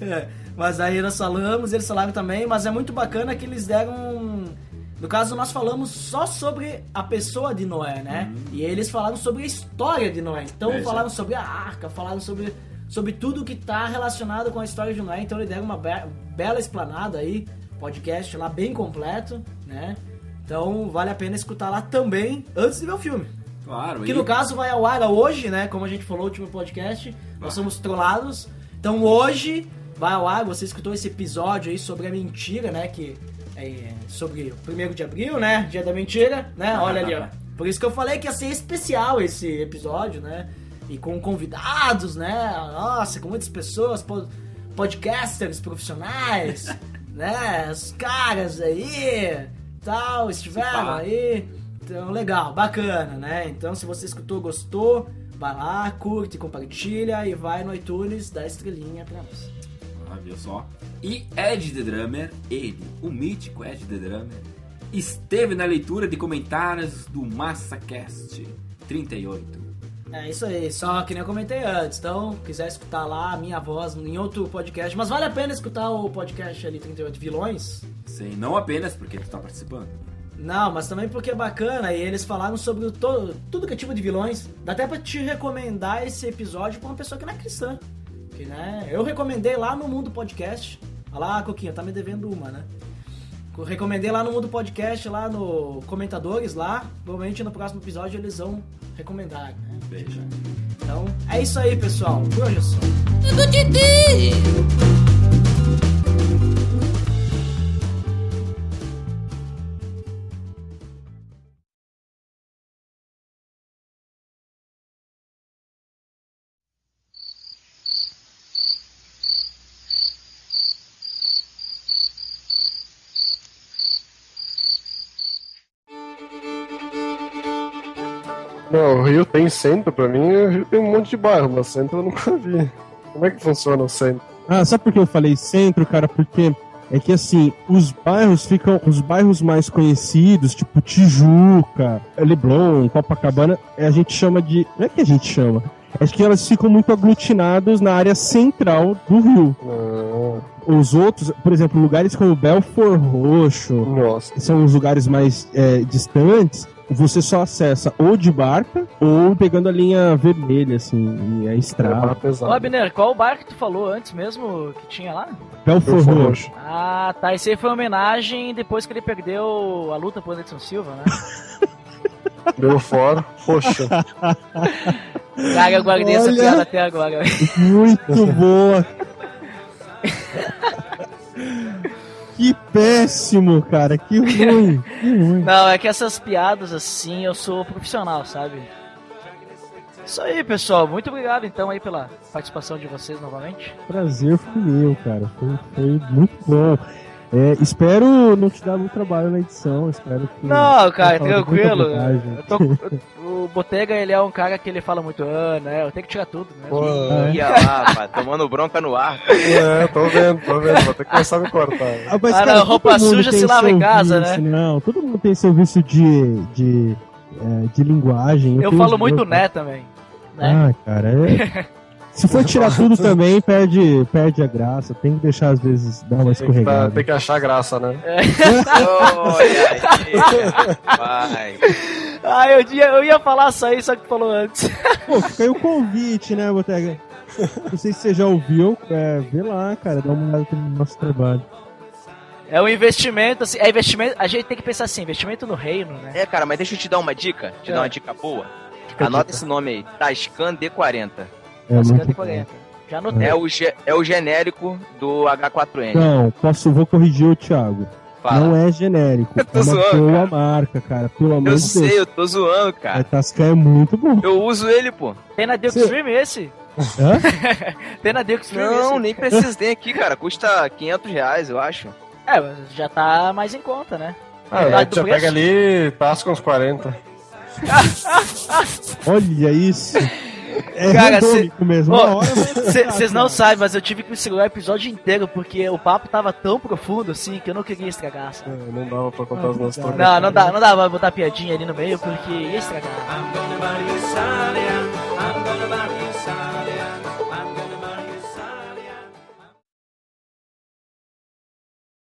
É, mas aí nós falamos, eles falaram também, mas é muito bacana que eles deram. um- No caso, nós falamos só sobre a pessoa de Noé, né? E eles falaram sobre a história de Noé. Então
Veja.
falaram sobre a arca, falaram sobre, sobre tudo que está relacionado com a história de Noé. Então eles deram uma be- bela explanada aí, podcast lá bem completo, né? Então vale a pena escutar lá também antes de ver o filme.
Claro,
Que
e-
no caso vai ao ar hoje, né? Como a gente falou no último podcast, nós somos trollados. Então hoje vai ao ar, você escutou esse episódio aí sobre a mentira, né? Que é sobre o 1 de abril, né? Dia da mentira, né? Olha ali, ó. Por isso que eu falei que ia ser especial esse episódio, né? E com convidados, né? Nossa, com muitas pessoas, po- podcasters profissionais, né? Os caras aí, tal, estiveram aí. Então, legal, bacana, né? Então, se você escutou, gostou, vai lá, curte, compartilha e vai no iTunes, dá estrelinha pra nós.
Viu só? E Ed The Drummer, ele, o mítico Ed The Drummer, esteve na leitura de comentários do MassaCast 38.
É isso aí, só que nem eu comentei antes. Então, quiser escutar lá a minha voz em outro podcast, mas vale a pena escutar o podcast ali 38 Vilões?
Sei, não apenas porque tu tá participando.
Não, mas também porque é bacana e eles falaram sobre o to- tudo que é tipo de vilões. Dá até pra te recomendar esse episódio pra uma pessoa que não é cristã. Que, né, eu recomendei lá no Mundo Podcast. Olha lá, Coquinha, tá me devendo uma, né? Eu Recomendei lá no Mundo Podcast, lá no Comentadores, lá. Provavelmente no próximo episódio eles vão recomendar, né?
Veja.
Então, é isso aí, pessoal. Por hoje é só.
Didi!
Não, o Rio tem centro pra mim, o Rio tem um monte de bairro, mas centro eu nunca vi. Como é que funciona o centro?
Ah, sabe por que eu falei centro, cara? Porque é que assim, os bairros ficam. Os bairros mais conhecidos, tipo Tijuca, Leblon, Copacabana, é, a gente chama de. Não é que a gente chama. É que elas ficam muito aglutinados na área central do Rio.
Ah,
Os outros, por exemplo, lugares como Belfort Roxo,
nossa.
que são os lugares mais é, distantes, você só acessa ou de barca ou pegando a linha vermelha, assim, e a
É
estrada.
Ô,
pesado.
Abner, qual o bar que tu falou antes mesmo que tinha lá?
Belfort
Belfort
Roxo.
Roxo.
Ah, tá. Esse aí foi uma homenagem depois que ele perdeu a luta pro Anderson Silva, né?
Deu fora. Poxa.
Cara, eu guardei essa
Olha.
piada até agora.
Muito boa. Que péssimo, cara. Que ruim. Que ruim.
Não, é que essas piadas assim, eu sou profissional, sabe?
Isso aí, pessoal. Muito obrigado então aí pela participação de vocês novamente.
Prazer foi meu, cara. Foi, foi muito bom. É, espero não te dar muito trabalho na edição. Espero que.
Não, cara, tranquilo. Eu tô- eu- o Botega, ele é um cara que ele fala muito, ah, né? Eu tenho que tirar tudo, né?
Pô,
Ia lá, pá, tomando bronca no ar.
é, tô vendo, tô vendo. Vou ter que começar a me cortar.
Ah, mas,
Ah,
cara,
não, roupa suja se lava em casa,
vício,
né?
Não, todo mundo tem seu vício de, de, é, de linguagem.
Eu
tenho
falo muito
meus,
né também. Né?
Ah, cara, é... Se for tirar tudo também, perde, perde a graça. Tem que deixar, às vezes, dar uma
Tem que, tá-
escorregada.
tem que achar graça, né?
Aí, vai.
Ah, eu ia, eu ia falar isso aí, só que falou antes.
Pô, fica aí o convite, né, Botega? Não sei se você já ouviu, é, vê lá, cara, dá uma olhada no nosso trabalho.
É um investimento, assim, é investimento, a gente tem que pensar assim, investimento no reino, né?
É, cara, mas deixa eu te dar uma dica. Te
É.
dar uma dica boa.
Fica
Anota
dica.
esse nome aí. Tascan D40.
É muito
e 40. Já anotei.
É o, ge- é o genérico do H4N.
Não, posso, vou corrigir o Thiago.
Fala.
Não é genérico.
Eu tô
é uma
zoando,
boa
cara.
marca, cara. Pelo amor
Eu
de
sei,
Deus.
eu tô zoando,
A
cara.
Tasca é muito bom.
Eu uso ele, pô.
Tem na Duke
Cê-
Stream esse?
Hã?
Tem na Duke Stream
Não,
esse?
nem precisa ter aqui, cara. Custa 500 reais, eu acho.
É, mas já tá mais em conta, né?
Ah, você
preço?
pega ali, tasca uns 40.
Olha isso. É
Cara,
randômico mesmo.
Vocês não sabem, mas eu tive que me segurar o episódio inteiro porque o papo tava tão profundo assim que eu não queria estragar, sabe?
É, Não dava pra contar as nossas
Não.
Não, não dá, não dá pra botar piadinha ali no meio porque ia estragar.
I'm gonna buy you